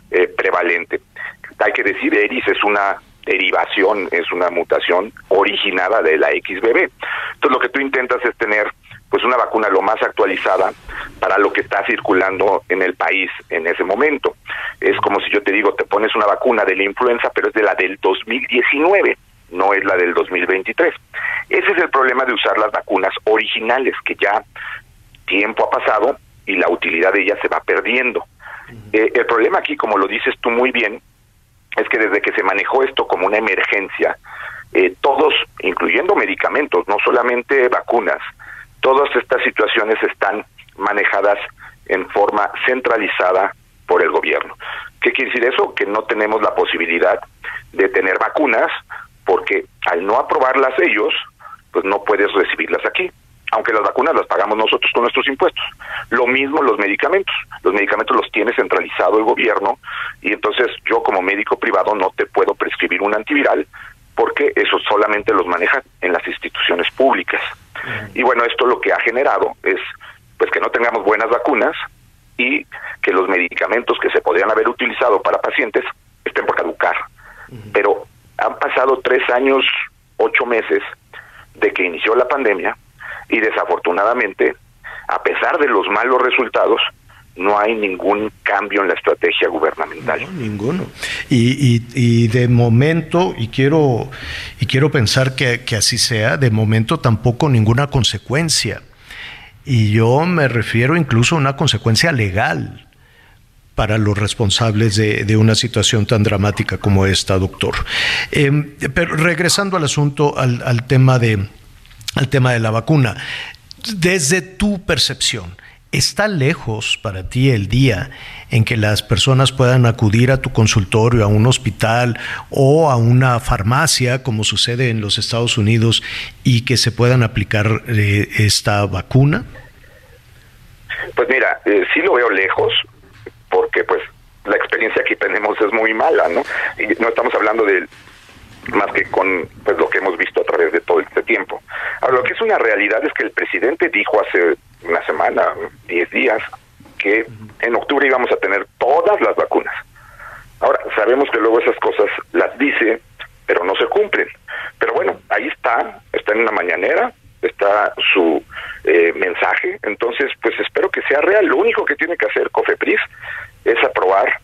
eh, prevalente. Hay que decir, ERIS es una derivación, es una mutación originada de la XBB. Entonces lo que tú intentas es tener pues una vacuna lo más actualizada para lo que está circulando en el país en ese momento. Es como si yo te digo, te pones una vacuna de la influenza, pero es de la del 2019, no es la del 2023. Ese es el problema de usar las vacunas originales, que ya tiempo ha pasado y la utilidad de ellas se va perdiendo. Eh, el problema aquí, como lo dices tú muy bien, es que desde que se manejó esto como una emergencia, eh, todos, incluyendo medicamentos, no solamente vacunas, todas estas situaciones están manejadas en forma centralizada por el gobierno. ¿Qué quiere decir eso? Que no tenemos la posibilidad de tener vacunas porque al no aprobarlas ellos, pues no puedes recibirlas aquí aunque las vacunas las pagamos nosotros con nuestros impuestos. Lo mismo los medicamentos. Los medicamentos los tiene centralizado el gobierno y entonces yo como médico privado no te puedo prescribir un antiviral porque eso solamente los manejan en las instituciones públicas. Y bueno, esto lo que ha generado es pues que no tengamos buenas vacunas y que los medicamentos que se podrían haber utilizado para pacientes estén por caducar. Pero han pasado tres años, ocho meses de que inició la pandemia y desafortunadamente, a pesar de los malos resultados, no hay ningún cambio en la estrategia gubernamental. ninguno. Y, y, de momento, y quiero, y quiero pensar que, que, así sea, de momento tampoco ninguna consecuencia. Y yo me refiero incluso a una consecuencia legal para los responsables de, de una situación tan dramática como esta, doctor. Eh, pero regresando al asunto, al, al tema de, al tema de la vacuna. Desde tu percepción, ¿está lejos para ti el día en que las personas puedan acudir a tu consultorio, a un hospital o a una farmacia, como sucede en los Estados Unidos, y que se puedan aplicar eh, esta vacuna? Pues mira, eh, sí lo veo lejos, porque pues la experiencia que tenemos es muy mala, ¿no? No estamos hablando de más que con pues lo que hemos visto a través de todo este tiempo. Ahora, lo que es una realidad es que el presidente dijo hace una semana, diez días, que en octubre íbamos a tener todas las vacunas. Ahora, sabemos que luego esas cosas las dice, pero no se cumplen. Pero bueno, ahí está, está en una mañanera, está su eh, mensaje, entonces pues espero que sea real. Lo único que tiene que hacer COFEPRIS es aprobar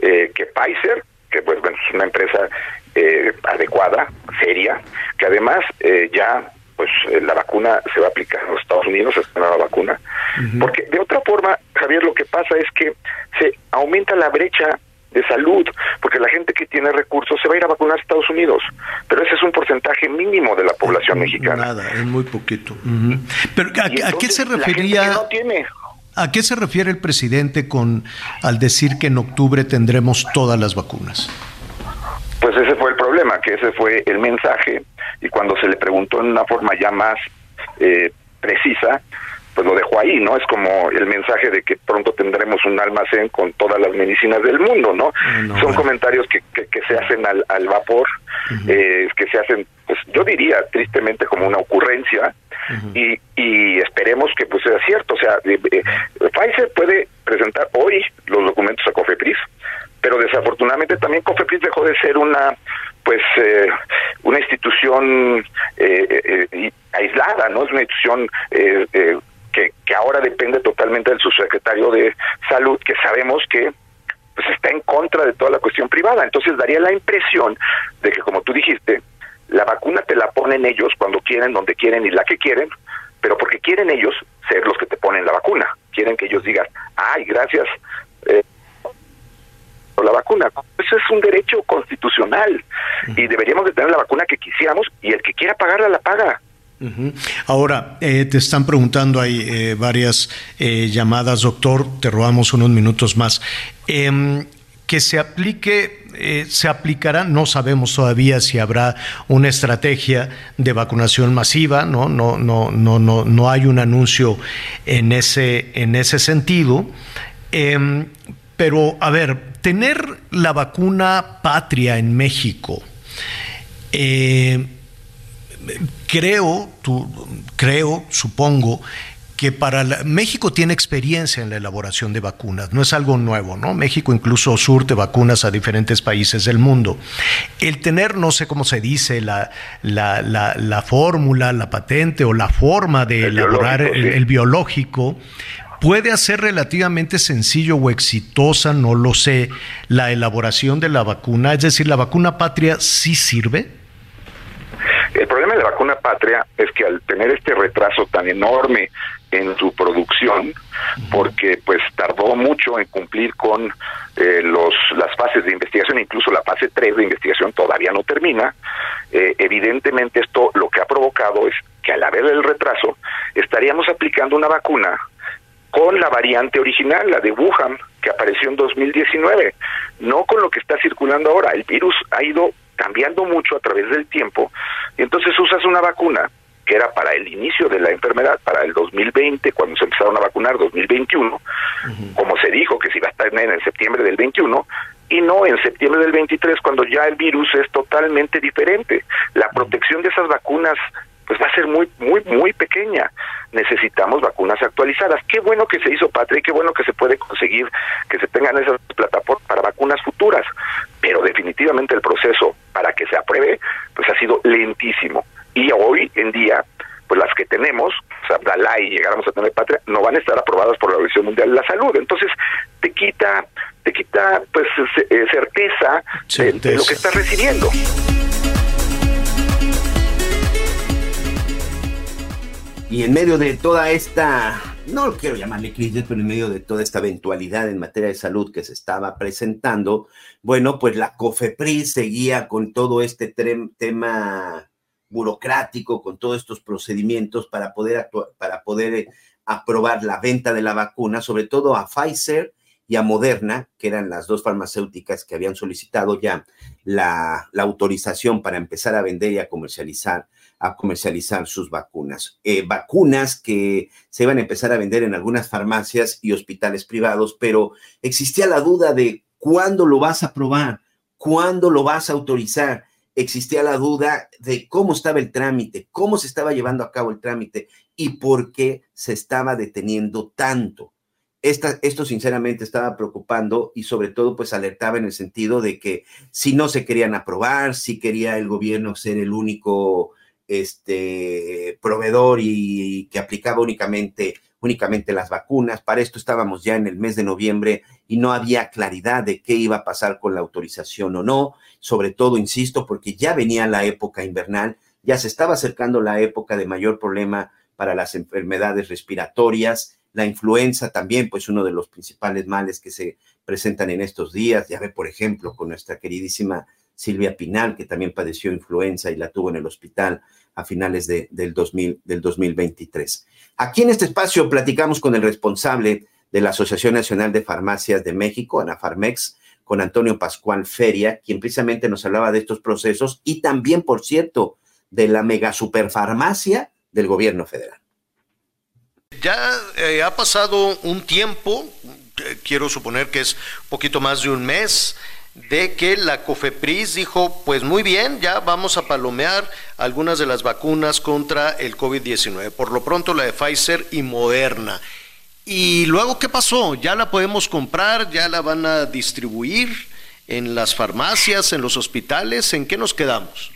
eh, que Pfizer, que pues bueno, es una empresa eh, adecuada, seria, que además eh, ya pues eh, la vacuna se va a aplicar en los Estados Unidos, es una nueva vacuna, porque de otra forma, Javier, lo que pasa es que se aumenta la brecha de salud, porque la gente que tiene recursos se va a ir a vacunar a Estados Unidos, pero ese es un porcentaje mínimo de la población mexicana. Nada, es muy poquito. Pero ¿a, qué se refería? ¿A qué se refiere el presidente con al decir que en octubre tendremos todas las vacunas? Pues ese fue el problema, que ese fue el mensaje y cuando se le preguntó en una forma ya más eh, precisa, pues lo dejó ahí, ¿no? Es como el mensaje de que pronto tendremos un almacén con todas las medicinas del mundo, ¿no? Son comentarios que, que, se hacen al, al vapor, eh, que se hacen, pues yo diría tristemente como una ocurrencia y, y esperemos que pues sea cierto, o sea, eh, Pfizer puede presentar hoy los documentos a COFEPRIS, pero desafortunadamente también COFEPRIS dejó de ser una pues eh, una institución eh, eh, aislada, ¿no? Es una institución que, que ahora depende totalmente del subsecretario de Salud, que sabemos que pues está en contra de toda la cuestión privada. Entonces daría la impresión de que, como tú dijiste, la vacuna te la ponen ellos cuando quieren, donde quieren y la que quieren, pero porque quieren ellos ser los que te ponen la vacuna. Quieren que ellos digan, ay, gracias eh, por la vacuna. Eso es un derecho constitucional y deberíamos de tener la vacuna que quisiéramos y el que quiera pagarla la paga. Ahora, eh, te están preguntando, hay eh, varias eh, llamadas, doctor, te robamos unos minutos más. Em, que se aplique, se aplicará, no sabemos todavía si habrá una estrategia de vacunación masiva, no, no, no, no, no, no hay un anuncio en ese, en ese sentido. Pero, a ver, tener la vacuna patria en México, creo, creo, supongo, que para México tiene experiencia en la elaboración de vacunas, no es algo nuevo, ¿no? México incluso surte vacunas a diferentes países del mundo. El tener, no sé cómo se dice, la, la, fórmula, la patente o la forma de elaborar el, biológico, puede hacer relativamente sencillo o exitosa, no lo sé, la elaboración de la vacuna, es decir, la vacuna patria sí sirve. El problema de la vacuna patria es que al tener este retraso tan enorme en su producción, porque pues tardó mucho en cumplir con eh, los las fases de investigación, incluso la fase 3 de investigación todavía no termina, eh, evidentemente esto lo que ha provocado es que al haber el retraso, estaríamos aplicando una vacuna con la variante original, la de Wuhan, que apareció en 2019, no con lo que está circulando ahora. El virus ha ido cambiando mucho a través del tiempo, y entonces usas una vacuna que era para el inicio de la enfermedad, para el 2020, cuando se empezaron a vacunar, 2021, como se dijo que se iba a estar en septiembre del 21, y no en septiembre del 23, cuando ya el virus es totalmente diferente. La protección de esas vacunas pues va a ser muy, muy, muy pequeña. Necesitamos vacunas actualizadas. Qué bueno que se hizo, Patria, qué bueno que se puede conseguir que se tengan esas plataformas para vacunas futuras, pero definitivamente el proceso para que se apruebe, pues ha sido lentísimo. Y hoy en día, pues las que tenemos, Abdalá y llegáramos a tener patria, no van a estar aprobadas por la Organización Mundial de la Salud. Entonces, te quita, te quita pues eh, certeza, de lo que estás recibiendo. Y en medio de toda esta, no quiero llamarle crisis, pero en medio de toda esta eventualidad en materia de salud que se estaba presentando, bueno, pues la COFEPRIS seguía con todo este tema burocrático, con todos estos procedimientos para poder, para poder eh, aprobar la venta de la vacuna, sobre todo a Pfizer y a Moderna, que eran las dos farmacéuticas que habían solicitado ya la autorización para empezar a vender y a comercializar a comercializar sus vacunas. Eh, vacunas que se iban a empezar a vender en algunas farmacias y hospitales privados, pero existía la duda de cuándo lo vas a probar, cuándo lo vas a autorizar. Existía la duda de cómo estaba el trámite, cómo se estaba llevando a cabo el trámite y por qué se estaba deteniendo tanto. Esta, esto sinceramente estaba preocupando y sobre todo pues alertaba en el sentido de que si no se querían aprobar, si quería el gobierno ser el único este proveedor y, que aplicaba únicamente, únicamente las vacunas. Para esto estábamos ya en el mes de noviembre y no había claridad de qué iba a pasar con la autorización o no, sobre todo, insisto, porque ya venía la época invernal, ya se estaba acercando la época de mayor problema para las enfermedades respiratorias, la influenza también, pues uno de los principales males que se presentan en estos días, ya ve, por ejemplo, con nuestra queridísima Silvia Pinal, que también padeció influenza y la tuvo en el hospital a finales de, del, 2000, del 2023. Aquí en este espacio platicamos con el responsable de la Asociación Nacional de Farmacias de México, Anafarmex, con Antonio Pascual Feria, quien precisamente nos hablaba de estos procesos y también, por cierto, de la mega superfarmacia del gobierno federal. Ya eh, ha pasado un tiempo, eh, quiero suponer que es poquito más de un mes, de que la COFEPRIS dijo, pues muy bien, ya vamos a palomear algunas de las vacunas contra el COVID-19. Por lo pronto la de Pfizer y Moderna. ¿Y luego qué pasó? ¿Ya la podemos comprar? ¿Ya la van a distribuir en las farmacias, en los hospitales? ¿En qué nos quedamos?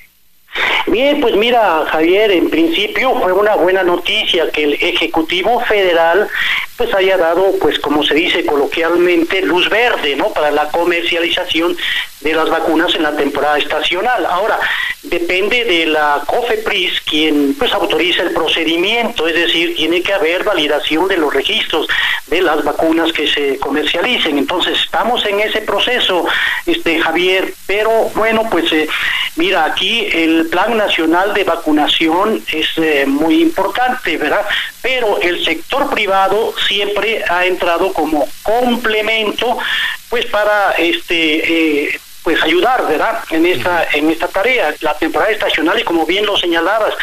Bien, pues mira, Javier, en principio fue una buena noticia que el Ejecutivo Federal pues haya dado, pues como se dice coloquialmente, luz verde, ¿no? Para la comercialización de las vacunas en la temporada estacional. Ahora, depende de la COFEPRIS quien pues autoriza el procedimiento, es decir, tiene que haber validación de los registros de las vacunas que se comercialicen. Entonces, estamos en ese proceso, este Javier, pero bueno, pues eh, mira, aquí el Plan Nacional de Vacunación es eh, muy importante, ¿verdad? Pero el sector privado siempre ha entrado como complemento pues para este eh, pues ayudar, ¿verdad? En esta en esta tarea, la temporada estacional y como bien lo señalabas,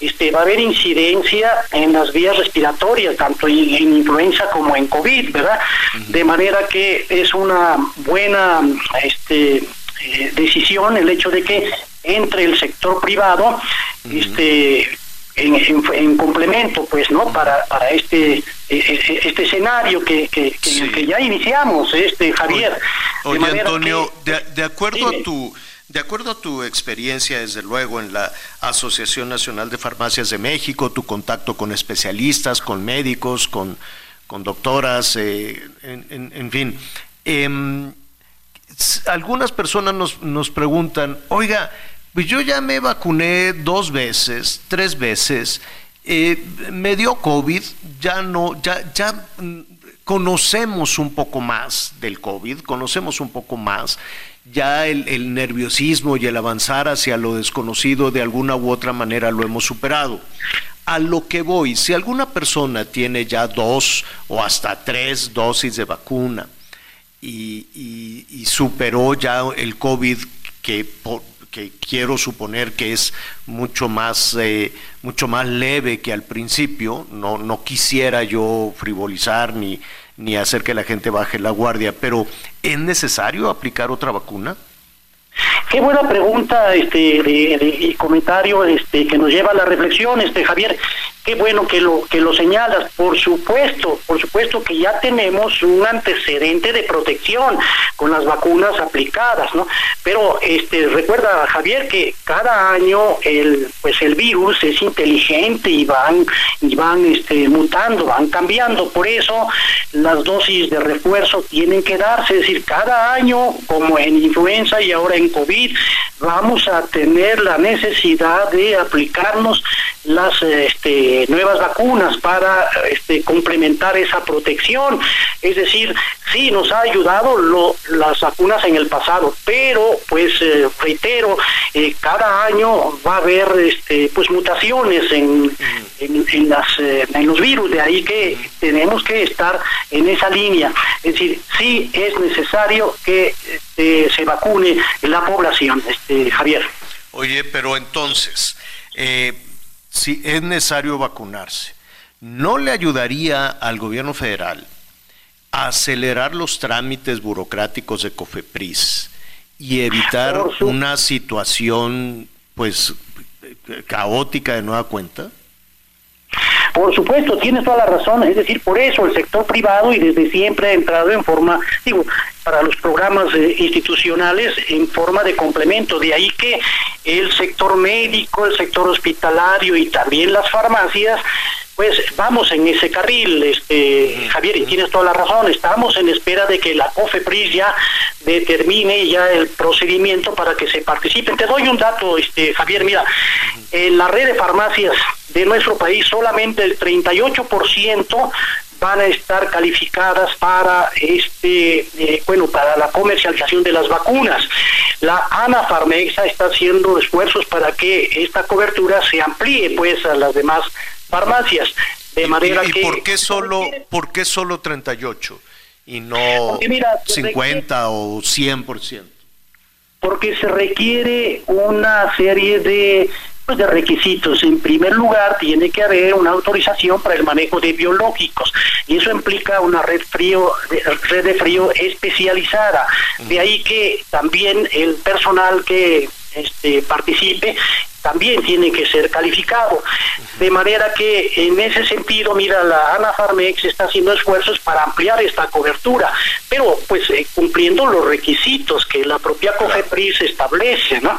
este va a haber incidencia en las vías respiratorias, tanto en, en influenza como en COVID, ¿verdad? De manera que es una buena este eh, decisión el hecho de que entre el sector privado este en, en- en complemento pues no para para este eh, eh, este escenario que, que, que- que ya iniciamos este Javier. De Oye, manera Antonio, de, de acuerdo a tu de acuerdo a tu experiencia, desde luego, en la Asociación Nacional de Farmacias de México, tu contacto con especialistas, con médicos, con, con doctoras, eh, en, en- en fin, em, algunas personas nos, nos preguntan, oiga, pues yo ya me vacuné dos veces, tres veces, eh, me dio COVID, ya no, ya, ya mm, conocemos un poco más del COVID, conocemos un poco más, ya el, nerviosismo y el avanzar hacia lo desconocido de alguna u otra manera lo hemos superado. A lo que voy, si alguna persona tiene ya dos o hasta tres dosis de vacuna, y, y- superó ya el COVID que, po- que quiero suponer que es mucho más, eh, mucho más leve que al principio. No, no quisiera yo frivolizar ni, ni hacer que la gente baje la guardia, pero ¿es necesario aplicar otra vacuna? Qué buena pregunta este y comentario este que nos lleva a la reflexión, este Javier. Qué bueno que lo que lo señalas. Por supuesto, por supuesto que ya tenemos un antecedente de protección con las vacunas aplicadas, ¿no? Pero este recuerda Javier que cada año el pues el virus es inteligente y van y van este mutando, van cambiando. Por eso las dosis de refuerzo tienen que darse, es decir, cada año como en influenza y ahora en COVID vamos a tener la necesidad de aplicarnos las este, nuevas vacunas para este, complementar esa protección. Es decir, sí nos ha ayudado lo- las vacunas en el pasado, pero pues eh, reitero, eh, cada año va a haber este, pues mutaciones en, en, en las, eh, en los virus, de ahí que tenemos que estar en esa línea. Es decir, sí es necesario que este, se vacune la población, este, Javier. Oye, pero entonces, eh, si es necesario vacunarse, ¿no le ayudaría al gobierno federal a acelerar los trámites burocráticos de COFEPRIS y evitar una situación, pues, caótica de nueva cuenta? Por supuesto, tienes toda la razón, es decir, por eso el sector privado y desde siempre ha entrado en forma, digo, para los programas eh, institucionales en forma de complemento, de ahí que el sector médico, el sector hospitalario y también las farmacias pues vamos en ese carril, este Javier, y tienes toda la razón, estamos en espera de que la COFEPRIS ya determine ya el procedimiento para que se participen. Te doy un dato, este Javier, mira, en la red de farmacias de nuestro país solamente el 38% van a estar calificadas para este eh, bueno para la comercialización de las vacunas. La ANA Farmexa está haciendo esfuerzos para que esta cobertura se amplíe pues a las demás farmacias de manera ¿Y, y que por qué solo, por qué solo 38 y no mira, se 50 o 100%? porque se requiere una serie de pues, de requisitos. En primer lugar, tiene que haber una autorización para el manejo de biológicos y eso implica una red frío, red de frío especializada. De ahí que también el personal que este, participe también tiene que ser calificado. De manera que en ese sentido, mira, la ANAFARMEX está haciendo esfuerzos para ampliar esta cobertura, pero pues eh, cumpliendo los requisitos que la propia COFEPRIS establece, ¿no?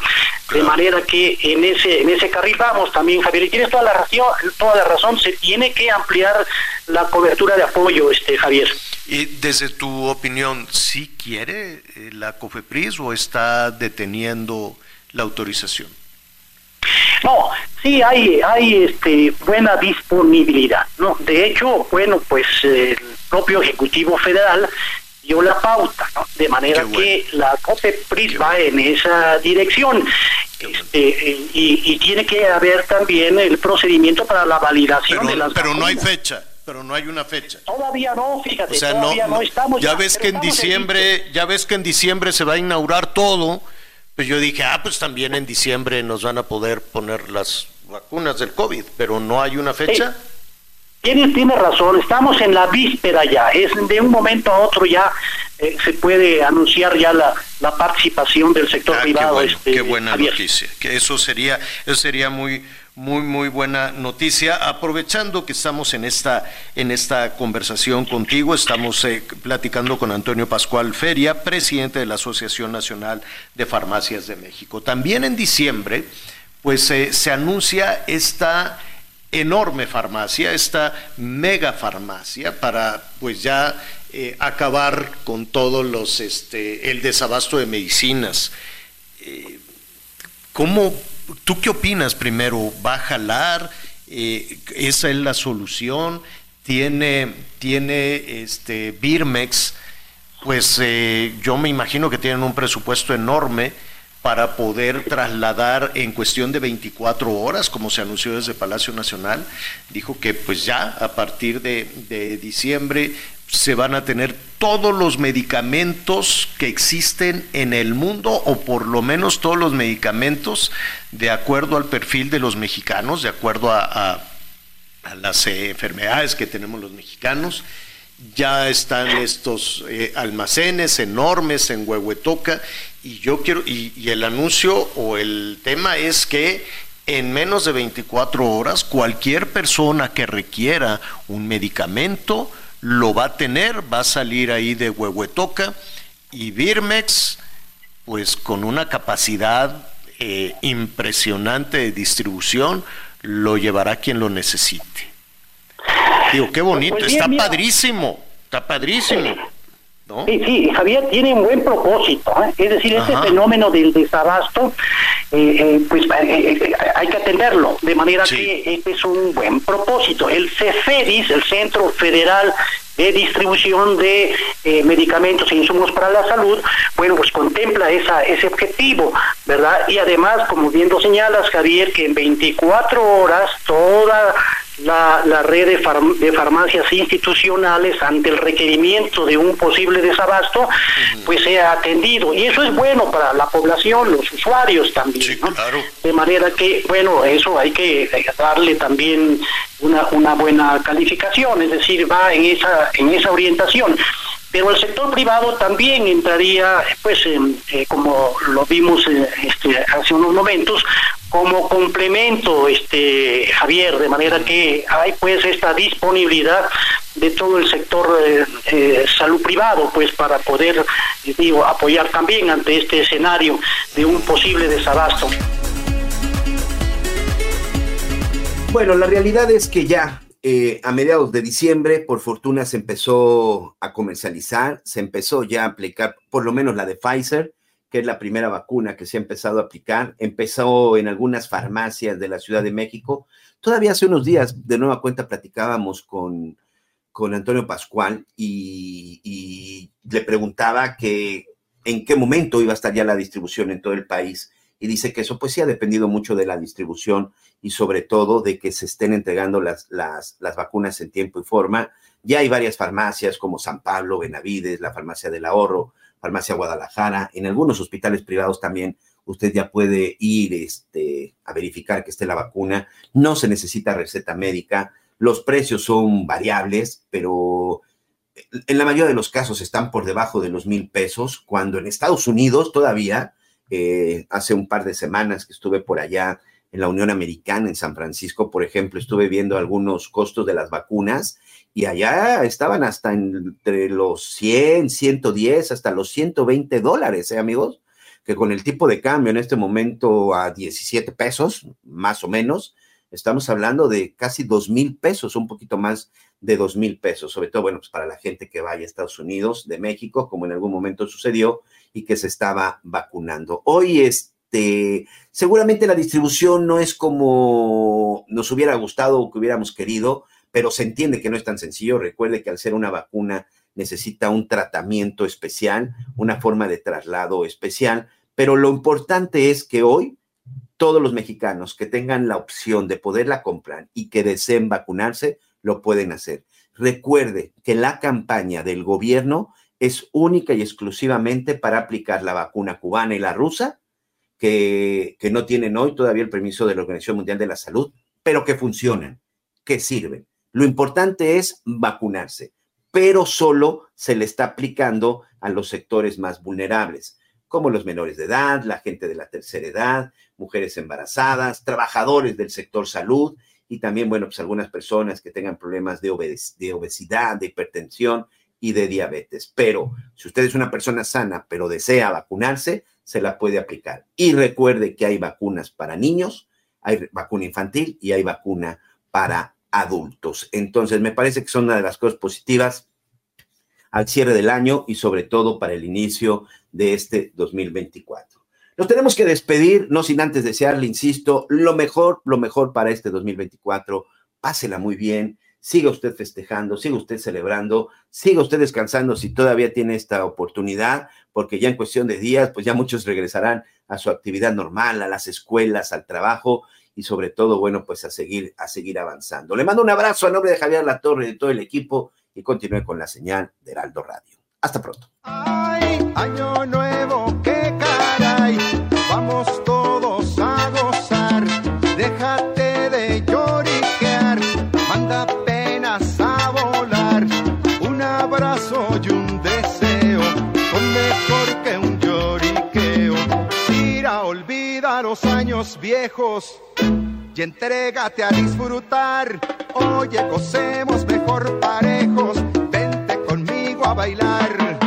De manera que en ese en ese carril vamos también, Javier, y tienes toda la razón, toda la razón, se tiene que ampliar la cobertura de apoyo, este Javier. Y desde tu opinión, ¿sí quiere eh, la COFEPRIS o está deteniendo la autorización? No, sí hay, hay este, buena disponibilidad, ¿no? De hecho, bueno, pues el propio Ejecutivo Federal dio la pauta, ¿no? De manera que la COPEPRIS va en esa dirección. Este, y, y, tiene que haber también el procedimiento para la validación pero, de las Pero no hay fecha, pero no hay una fecha. Todavía no, fíjate, O sea, todavía no, no, estamos. ya ves que en diciembre, ya ves que en diciembre se va a inaugurar todo, pues yo dije, ah, pues también en diciembre nos van a poder poner las vacunas del COVID, pero no hay una fecha. Tienes, tienes razón, estamos en la víspera ya, es de un momento a otro ya eh, se puede anunciar ya la, la participación del sector Ah, privado. qué, bueno, este, qué buena Javier. noticia, que eso sería, eso sería muy, muy, muy buena noticia. Aprovechando que estamos en esta, en esta conversación contigo, estamos eh, platicando con Antonio Pascual Feria, presidente de la Asociación Nacional de Farmacias de México. También en diciembre, pues eh, se anuncia esta enorme farmacia, esta mega farmacia para pues ya eh, acabar con todos los este el desabasto de medicinas. Eh, ¿Cómo tú qué opinas primero? ¿Va a jalar? Eh, ¿Esa es la solución? ¿Tiene, tiene este Birmex? Pues eh, yo me imagino que tienen un presupuesto enorme para poder trasladar en cuestión de 24 horas, como se anunció desde Palacio Nacional. Dijo que pues ya a partir de, de diciembre se van a tener todos los medicamentos que existen en el mundo, o por lo menos todos los medicamentos de acuerdo al perfil de los mexicanos, de acuerdo a, las eh, enfermedades que tenemos los mexicanos. Ya están estos eh, almacenes enormes en Huehuetoca y yo quiero, y, y el anuncio o el tema es que en menos de 24 horas cualquier persona que requiera un medicamento lo va a tener, va a salir ahí de Huehuetoca y Birmex pues con una capacidad eh, impresionante de distribución lo llevará quien lo necesite. Digo, qué bonito, Pues bien, está mira. padrísimo, está padrísimo. ¿No? Sí, sí, Javier tiene un buen propósito, ¿eh? es decir, ese Ajá. fenómeno del desabasto, eh, eh, pues eh, hay que atenderlo, de manera que este es un buen propósito. El CEFEDIS, el Centro Federal de Distribución de eh, Medicamentos e Insumos para la Salud, bueno, pues contempla esa, ese objetivo, ¿verdad? Y además, como bien lo señalas, Javier, que en 24 horas toda la, la red de, farm- de farmacias institucionales ante el requerimiento de un posible desabasto, pues sea atendido. Y eso es bueno para la población, los usuarios también. ¿no? De manera que, bueno, eso hay que eh, darle también una, una buena calificación, es decir, va en esa, en esa orientación. Pero el sector privado también entraría, pues, eh, como lo vimos eh, este, hace unos momentos, como complemento, este Javier, de manera que hay pues esta disponibilidad de todo el sector eh, eh, salud privado, pues para poder, digo, apoyar también ante este escenario de un posible desabasto. Bueno, la realidad es que ya eh, a mediados de diciembre, por fortuna, se empezó a comercializar, se empezó ya a aplicar, por lo menos la de Pfizer, que es la primera vacuna que se ha empezado a aplicar. Empezó en algunas farmacias de la Ciudad de México. Todavía hace unos días, de nueva cuenta, platicábamos con, con Antonio Pascual y, y le preguntaba que en qué momento iba a estar ya la distribución en todo el país. Y dice que eso pues sí ha dependido mucho de la distribución y sobre todo de que se estén entregando las, las, las vacunas en tiempo y forma. Ya hay varias farmacias como San Pablo, Benavides, la Farmacia del Ahorro, Farmacia Guadalajara, en algunos hospitales privados también usted ya puede ir este, a verificar que esté la vacuna. No se necesita receta médica. Los precios son variables, pero en la mayoría de los casos están por debajo de los mil pesos, cuando en Estados Unidos todavía, eh, hace un par de semanas que estuve por allá en la Unión Americana, en San Francisco, por ejemplo, estuve viendo algunos costos de las vacunas y allá estaban hasta entre los 100, 110, hasta los 120 dólares, ¿eh, amigos? Que con el tipo de cambio en este momento a 17 pesos, más o menos, estamos hablando de casi 2 mil pesos, un poquito más de 2 mil pesos, sobre todo, bueno, pues para la gente que vaya a Estados Unidos, de México, como en algún momento sucedió, y que se estaba vacunando. Hoy, este, seguramente la distribución no es como nos hubiera gustado o que hubiéramos querido, pero se entiende que no es tan sencillo. Recuerde que al ser una vacuna necesita un tratamiento especial, una forma de traslado especial, pero lo importante es que hoy todos los mexicanos que tengan la opción de poderla comprar y que deseen vacunarse, lo pueden hacer. Recuerde que la campaña del gobierno es única y exclusivamente para aplicar la vacuna cubana y la rusa, que, no tienen hoy todavía el permiso de la Organización Mundial de la Salud, pero que funcionan, que sirven. Lo importante es vacunarse, pero solo se le está aplicando a los sectores más vulnerables, como los menores de edad, la gente de la tercera edad, mujeres embarazadas, trabajadores del sector salud y también, bueno, pues algunas personas que tengan problemas de obesidad, de hipertensión y de diabetes. Pero si usted es una persona sana, pero desea vacunarse, se la puede aplicar. Y recuerde que hay vacunas para niños, hay vacuna infantil y hay vacuna para adultos. Entonces, me parece que son una de las cosas positivas al cierre del año y sobre todo para el inicio de este 2024. Nos tenemos que despedir, no sin antes desearle, insisto, lo mejor, lo mejor para este 2024. Pásela muy bien, siga usted festejando, siga usted celebrando, siga usted descansando si todavía tiene esta oportunidad, porque ya en cuestión de días, pues ya muchos regresarán a su actividad normal, a las escuelas, al trabajo y sobre todo, bueno, pues a seguir, a seguir avanzando. Le mando un abrazo a nombre de Javier Latorre y de todo el equipo y continúe con la señal de Heraldo Radio. Hasta pronto. Los años viejos y entrégate a disfrutar. Oye, gocemos mejor parejos, vente conmigo a bailar.